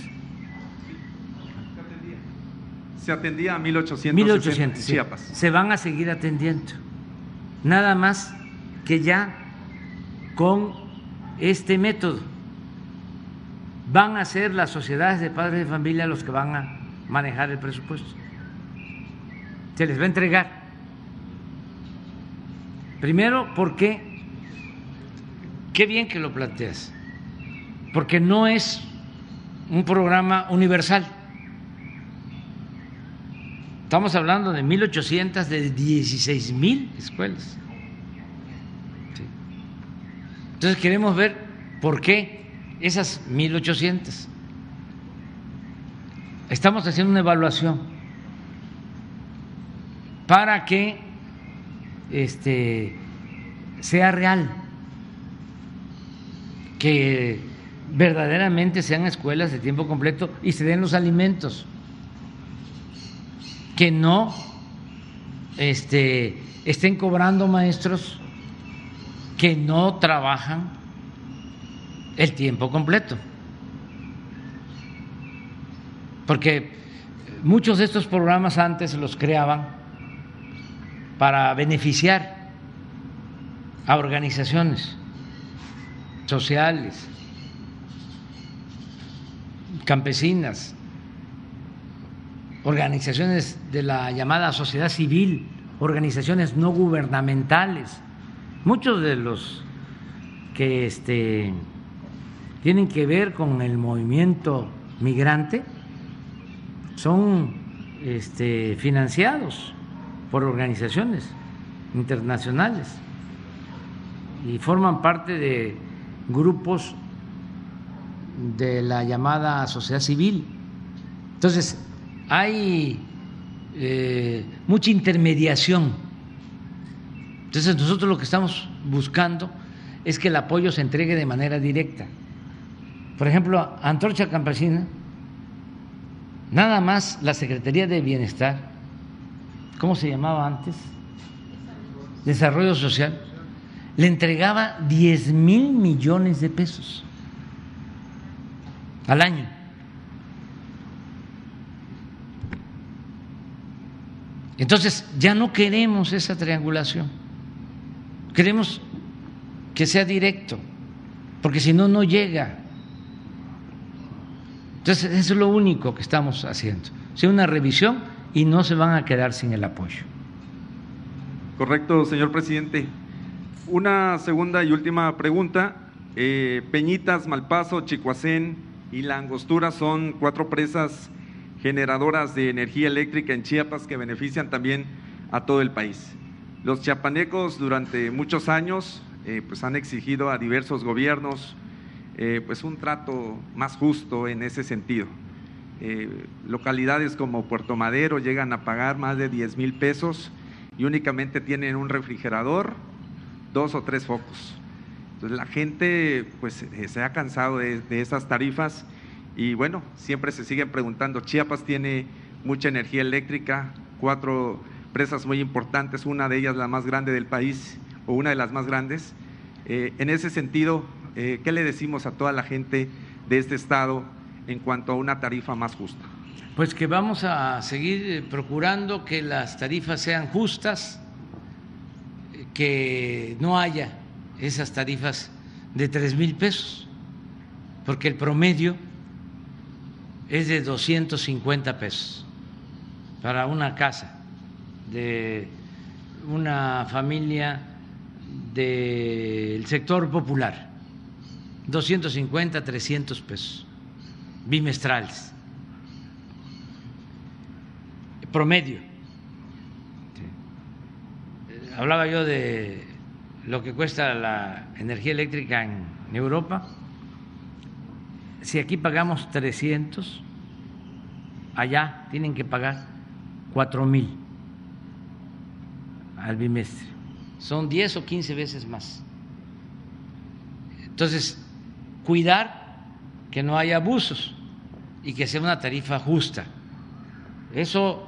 Se atendía a 1.800, 1800 sí. Chiapas. Se van a seguir atendiendo. Nada más que ya con este método van a ser las sociedades de padres de familia los que van a manejar el presupuesto. Se les va a entregar. Primero, porque, qué bien que lo planteas, porque no es un programa universal. Estamos hablando de 1.800 de 16.000 escuelas. Sí. Entonces queremos ver por qué esas 1.800. Estamos haciendo una evaluación para que este, sea real, que verdaderamente sean escuelas de tiempo completo y se den los alimentos, que no este, estén cobrando maestros que no trabajan el tiempo completo. Porque muchos de estos programas antes los creaban para beneficiar a organizaciones sociales, campesinas, organizaciones de la llamada sociedad civil, organizaciones no gubernamentales. Muchos de los que este, tienen que ver con el movimiento migrante son este, financiados por organizaciones internacionales y forman parte de grupos de la llamada sociedad civil. Entonces, hay eh, mucha intermediación. Entonces, nosotros lo que estamos buscando es que el apoyo se entregue de manera directa. Por ejemplo, Antorcha Campesina, nada más la Secretaría de Bienestar ¿cómo se llamaba antes? Desarrollo Social, le entregaba 10 mil millones de pesos al año. Entonces, ya no queremos esa triangulación, queremos que sea directo, porque si no, no llega. Entonces, eso es lo único que estamos haciendo, sea una revisión y no se van a quedar sin el apoyo. Correcto, señor presidente. Una segunda y última pregunta. Eh, Peñitas, Malpaso, Chicoacén y La Angostura son cuatro presas generadoras de energía eléctrica en Chiapas que benefician también a todo el país. Los chiapanecos durante muchos años eh, pues han exigido a diversos gobiernos eh, pues un trato más justo en ese sentido. Localidades como Puerto Madero llegan a pagar más de 10 mil pesos y únicamente tienen un refrigerador, dos o tres focos. Entonces la gente pues eh, se ha cansado de, de esas tarifas y bueno, siempre se siguen preguntando, Chiapas tiene mucha energía eléctrica, cuatro presas muy importantes, una de ellas la más grande del país o una de las más grandes. Eh, en ese sentido, eh, ¿qué le decimos a toda la gente de este estado en cuanto a una tarifa más justa? Pues que vamos a seguir procurando que las tarifas sean justas, que no haya esas tarifas de tres mil pesos, porque el promedio es de 250 pesos para una casa de una familia del sector popular, 250, 300 pesos bimestrales, promedio. Hablaba yo de lo que cuesta la energía eléctrica en Europa. Si aquí pagamos 300, allá tienen que pagar 4 mil al bimestre. Son 10 o 15 veces más. Entonces, cuidar que no haya abusos y que sea una tarifa justa. Eso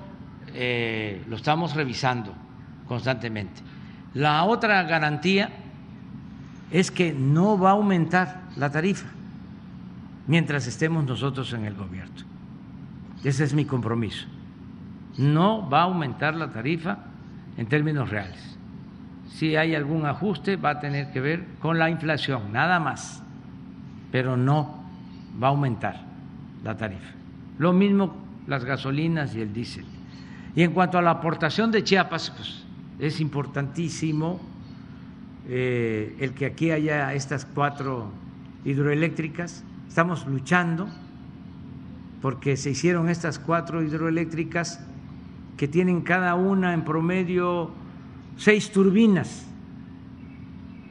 eh, lo estamos revisando constantemente. La otra garantía es que no va a aumentar la tarifa mientras estemos nosotros en el gobierno. Ese es mi compromiso. No va a aumentar la tarifa en términos reales. Si hay algún ajuste va a tener que ver con la inflación, nada más, pero no va a aumentar la tarifa. Lo mismo las gasolinas y el diésel. Y en cuanto a la aportación de Chiapas, pues es importantísimo eh, el que aquí haya estas cuatro hidroeléctricas. Estamos luchando porque se hicieron estas cuatro hidroeléctricas que tienen cada una en promedio seis turbinas.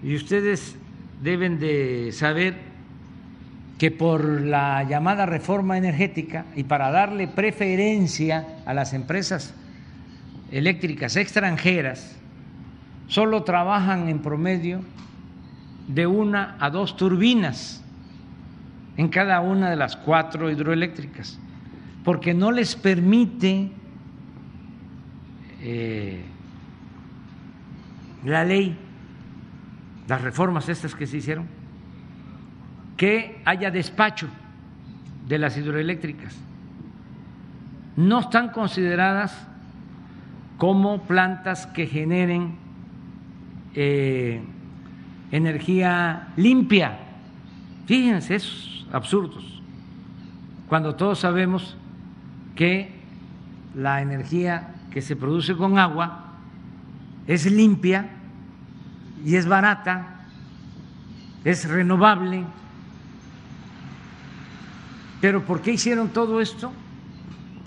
Y ustedes deben de saber que por la llamada reforma energética y para darle preferencia a las empresas eléctricas extranjeras, solo trabajan en promedio de una a dos turbinas en cada una de las cuatro hidroeléctricas, porque no les permite eh, la ley, las reformas estas que se hicieron, que haya despacho de las hidroeléctricas. No están consideradas como plantas que generen eh, energía limpia. Fíjense, esos absurdos. Cuando todos sabemos que la energía que se produce con agua es limpia y es barata, es renovable pero ¿por qué hicieron todo esto?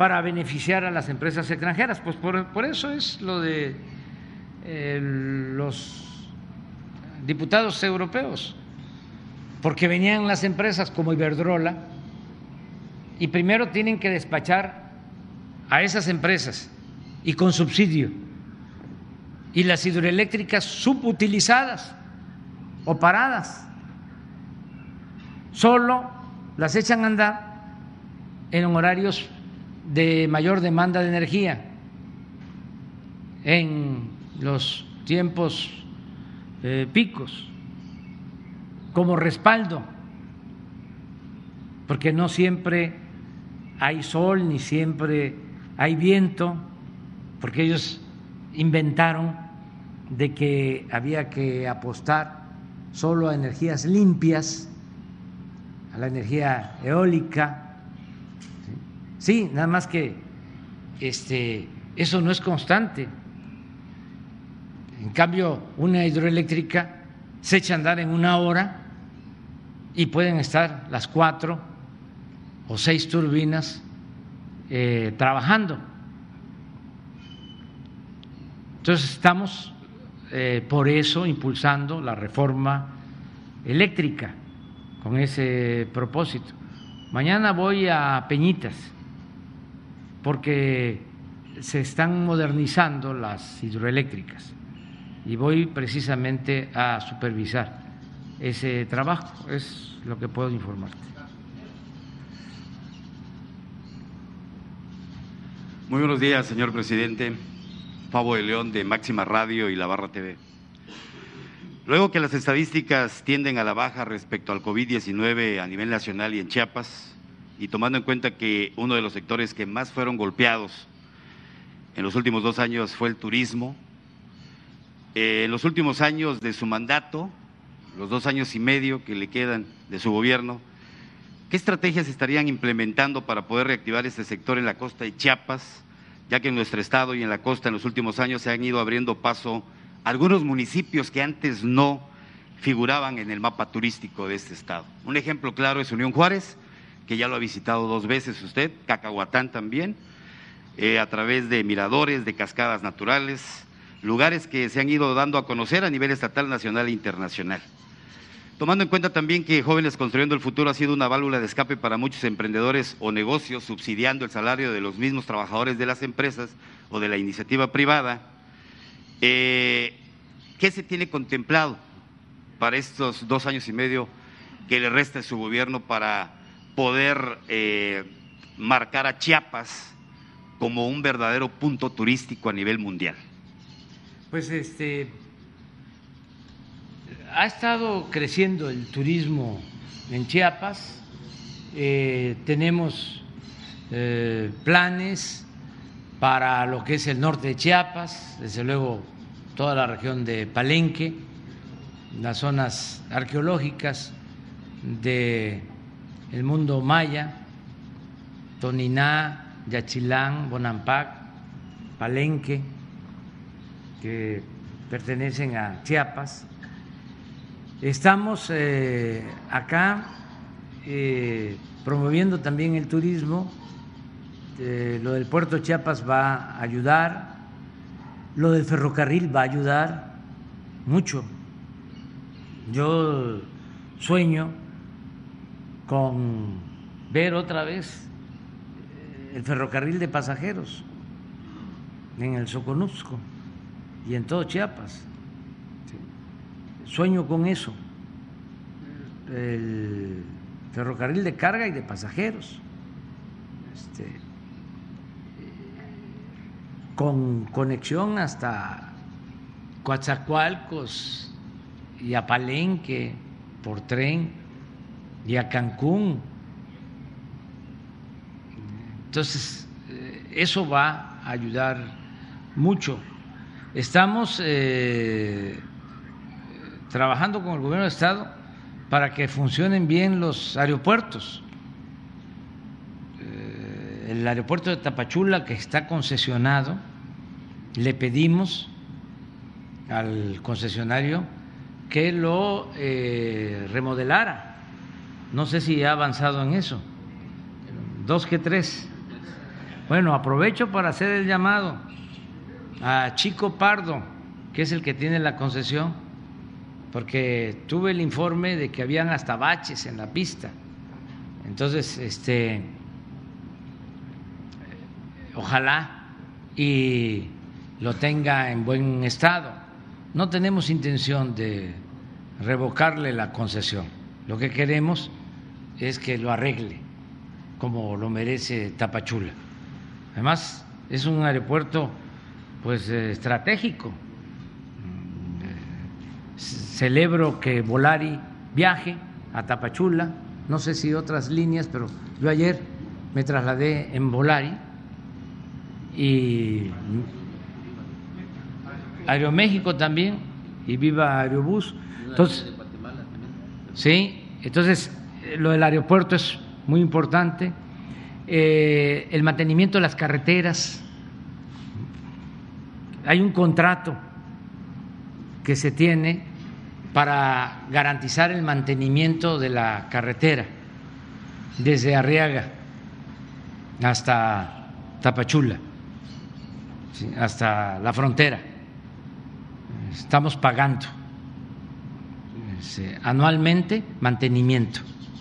Para beneficiar a las empresas extranjeras. Pues por, eso es lo de eh, los diputados europeos, porque venían las empresas como Iberdrola y primero tienen que despachar a esas empresas y con subsidio y las hidroeléctricas subutilizadas o paradas. Solo las echan a andar en horarios de mayor demanda de energía, en los tiempos eh, picos, como respaldo, porque no siempre hay sol ni siempre hay viento, porque ellos inventaron de que había que apostar solo a energías limpias a la energía eólica. Sí, nada más que este, eso no es constante. En cambio, una hidroeléctrica se echa a andar en una hora y pueden estar las cuatro o seis turbinas eh, trabajando. Entonces estamos eh, por eso impulsando la reforma eléctrica con ese propósito. Mañana voy a Peñitas porque se están modernizando las hidroeléctricas y voy precisamente a supervisar ese trabajo, es lo que puedo informarte. Muy buenos días, señor presidente. Pavo de León de Máxima Radio y La Barra TV. Luego que las estadísticas tienden a la baja respecto al COVID-19 a nivel nacional y en Chiapas, y tomando en cuenta que uno de los sectores que más fueron golpeados en los últimos dos años fue el turismo, eh, en los últimos años de su mandato, los dos años y medio que le quedan de su gobierno, ¿qué estrategias estarían implementando para poder reactivar este sector en la costa de Chiapas, ya que en nuestro estado y en la costa en los últimos años se han ido abriendo paso algunos municipios que antes no figuraban en el mapa turístico de este estado. Un ejemplo claro es Unión Juárez, que ya lo ha visitado dos veces usted, Cacahuatán también, eh, a través de miradores, de cascadas naturales, lugares que se han ido dando a conocer a nivel estatal, nacional e internacional. Tomando en cuenta también que Jóvenes Construyendo el Futuro ha sido una válvula de escape para muchos emprendedores o negocios, subsidiando el salario de los mismos trabajadores de las empresas o de la iniciativa privada, eh, ¿qué se tiene contemplado para estos dos años y medio que le resta su gobierno para poder eh, marcar a Chiapas como un verdadero punto turístico a nivel mundial? Pues este ha estado creciendo el turismo en Chiapas, eh, tenemos eh, planes para lo que es el norte de Chiapas, desde luego toda la región de Palenque, las zonas arqueológicas del el mundo maya, Toniná, Yachilán, Bonampak, Palenque, que pertenecen a Chiapas, Estamos eh, acá eh, promoviendo también el turismo. Eh, lo del puerto Chiapas va a ayudar. Lo del ferrocarril va a ayudar mucho. Yo sueño con ver otra vez el ferrocarril de pasajeros en el Soconusco y en todo Chiapas. Sueño con eso, el ferrocarril de carga y de pasajeros, este, con conexión hasta Coatzacoalcos y a Palenque por tren y a Cancún. Entonces, eh, eso va a ayudar mucho. Estamos eh, trabajando con el gobierno de Estado para que funcionen bien los aeropuertos. Eh, el aeropuerto de Tapachula, que está concesionado, le pedimos al concesionario que lo remodelara. No sé si ha avanzado en eso. Dos que tres. Bueno, aprovecho para hacer el llamado a Chico Pardo, que es el que tiene la concesión porque tuve el informe de que habían hasta baches en la pista. Entonces, este, ojalá y lo tenga en buen estado. No tenemos intención de revocarle la concesión. Lo que queremos es que lo arregle como lo merece Tapachula. Además, es un aeropuerto pues estratégico celebro que Volari viaje a Tapachula, no sé si otras líneas, pero yo ayer me trasladé en Volari y Aeroméxico también y viva Aerobús. Entonces, sí, entonces lo del aeropuerto es muy importante. Eh, el mantenimiento de las carreteras. Hay un contrato que se tiene para garantizar el mantenimiento de la carretera desde Arriaga hasta Tapachula, hasta la frontera. Estamos pagando anualmente mantenimiento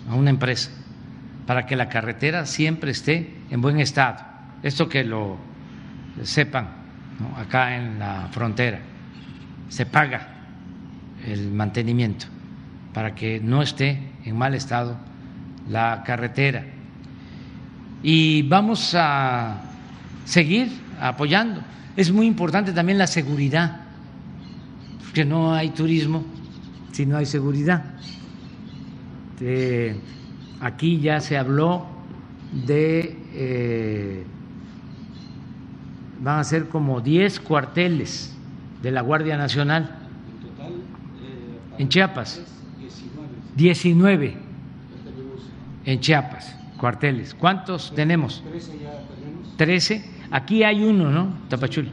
a una empresa para que la carretera siempre esté en buen estado. Esto que lo sepan acá en la frontera. Se paga el mantenimiento para que no esté en mal estado la carretera. Y vamos a seguir apoyando. Es muy importante también la seguridad, porque no hay turismo si no hay seguridad. Aquí ya se habló de, eh, van a ser como 10 cuarteles de la Guardia Nacional en Chiapas. 19 en Chiapas, cuarteles. ¿Cuántos tenemos? 13 Aquí hay uno, ¿no? Tapachula.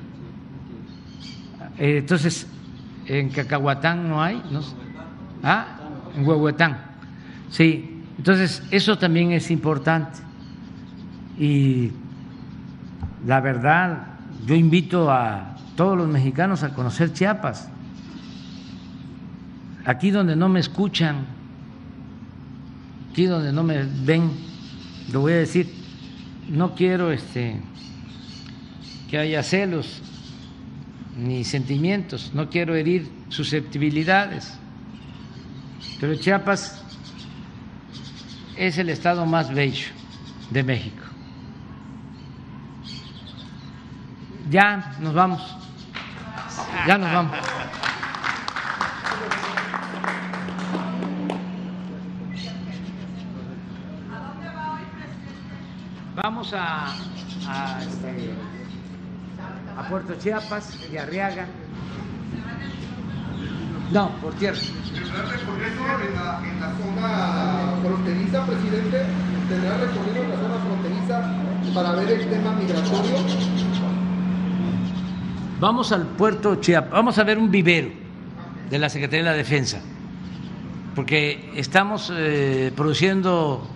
Eh, entonces, en Cacahuatán no hay, ¿no? Ah, en Huehuetán. Sí, entonces eso también es importante. Y la verdad, yo invito a todos los mexicanos a conocer Chiapas. Aquí donde no me escuchan, aquí donde no me ven, lo voy a decir, no quiero este que haya celos ni sentimientos, no quiero herir susceptibilidades, pero Chiapas es el estado más bello de México. Ya nos vamos, ya nos vamos. Vamos a, a, este, a Puerto Chiapas y Arriaga. No, por tierra. ¿Tendrá recorrido en la, en la zona fronteriza, presidente? ¿Tendrá recorrido en la zona fronteriza para ver el tema migratorio? Vamos al puerto Chiapas, vamos a ver un vivero de la Secretaría de la Defensa, porque estamos eh, produciendo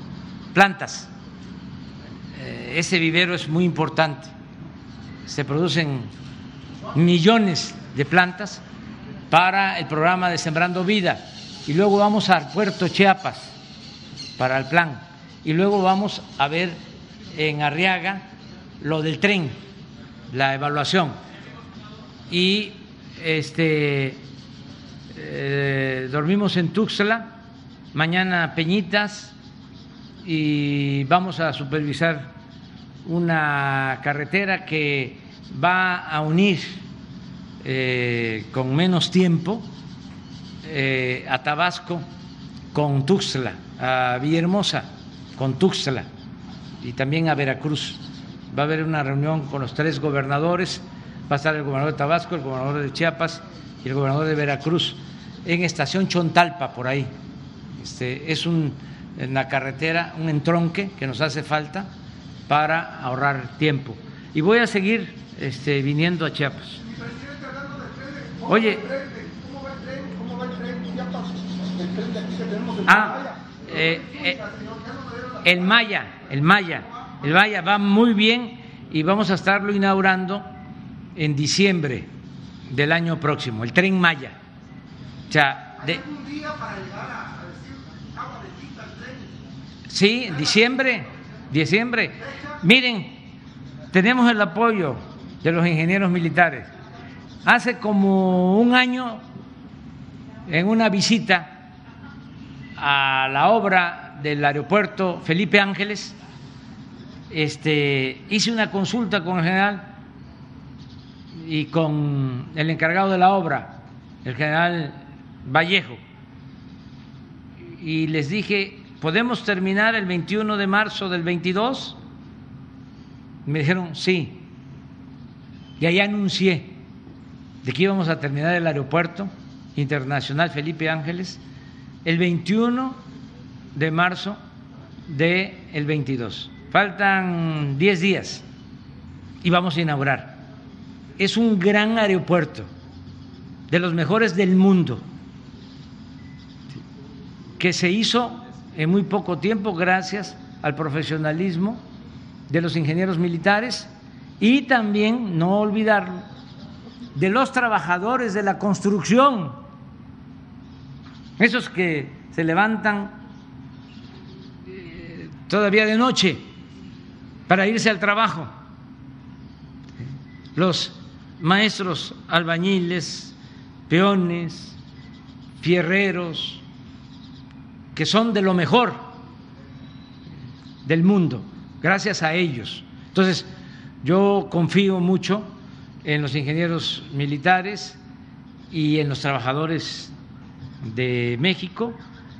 plantas. Eh, ese vivero es muy importante. Se producen millones de plantas para el programa de Sembrando Vida. Y luego vamos al puerto Chiapas para el plan. Y luego vamos a ver en Arriaga lo del tren, la evaluación. Y este eh, dormimos en Tuxtla, mañana Peñitas y vamos a supervisar una carretera que va a unir eh, con menos tiempo eh, a Tabasco con Tuxtla, a Villahermosa con Tuxtla y también a Veracruz. Va a haber una reunión con los tres gobernadores, va a estar el gobernador de Tabasco, el gobernador de Chiapas y el gobernador de Veracruz en estación Chontalpa, por ahí. Este, es un, una carretera, un entronque que nos hace falta para ahorrar tiempo. Y voy a seguir este, viniendo a Chiapas. Oye. ¿Cómo va el tren? ¿Cómo va el tren? El tren de aquí que tenemos en Ah, eh, eh, el Maya, el Maya, el Maya va muy bien y vamos a estarlo inaugurando en diciembre del año próximo, el tren Maya. O sea, de, sí, en diciembre, diciembre. Miren, tenemos el apoyo de los ingenieros militares. Hace como un año, en una visita a la obra del aeropuerto Felipe Ángeles, este, hice una consulta con el general y con el encargado de la obra, el general Vallejo, y les dije, ¿podemos terminar el 21 de marzo del 22? Me dijeron, sí. Y ahí anuncié de que íbamos a terminar el aeropuerto internacional Felipe Ángeles el 21 de marzo del el 22. Faltan 10 días y vamos a inaugurar. Es un gran aeropuerto, de los mejores del mundo, que se hizo en muy poco tiempo gracias al profesionalismo de los ingenieros militares y también, no olvidarlo, de los trabajadores de la construcción, esos que se levantan eh, todavía de noche para irse al trabajo, los maestros albañiles, peones, fierreros, que son de lo mejor del mundo, gracias a ellos. Entonces, yo confío mucho en los ingenieros militares y en los trabajadores de México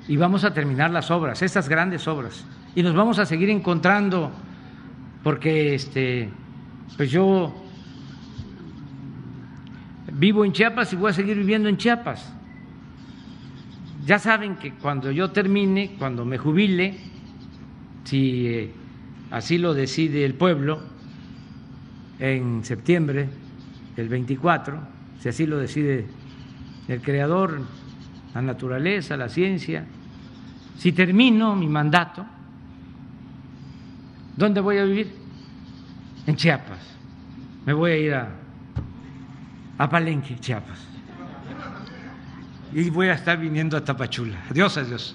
y vamos a terminar las obras, estas grandes obras. Y nos vamos a seguir encontrando porque este pues yo vivo en Chiapas y voy a seguir viviendo en Chiapas. Ya saben que cuando yo termine, cuando me jubile, si eh, así lo decide el pueblo, en septiembre del 24, si así lo decide el Creador, la naturaleza, la ciencia, si termino mi mandato, ¿dónde voy a vivir? En Chiapas. Me voy a ir a, Palenque, Chiapas. Y voy a estar viniendo a Tapachula. Adiós, adiós.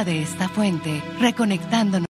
De esta fuente, reconectándonos.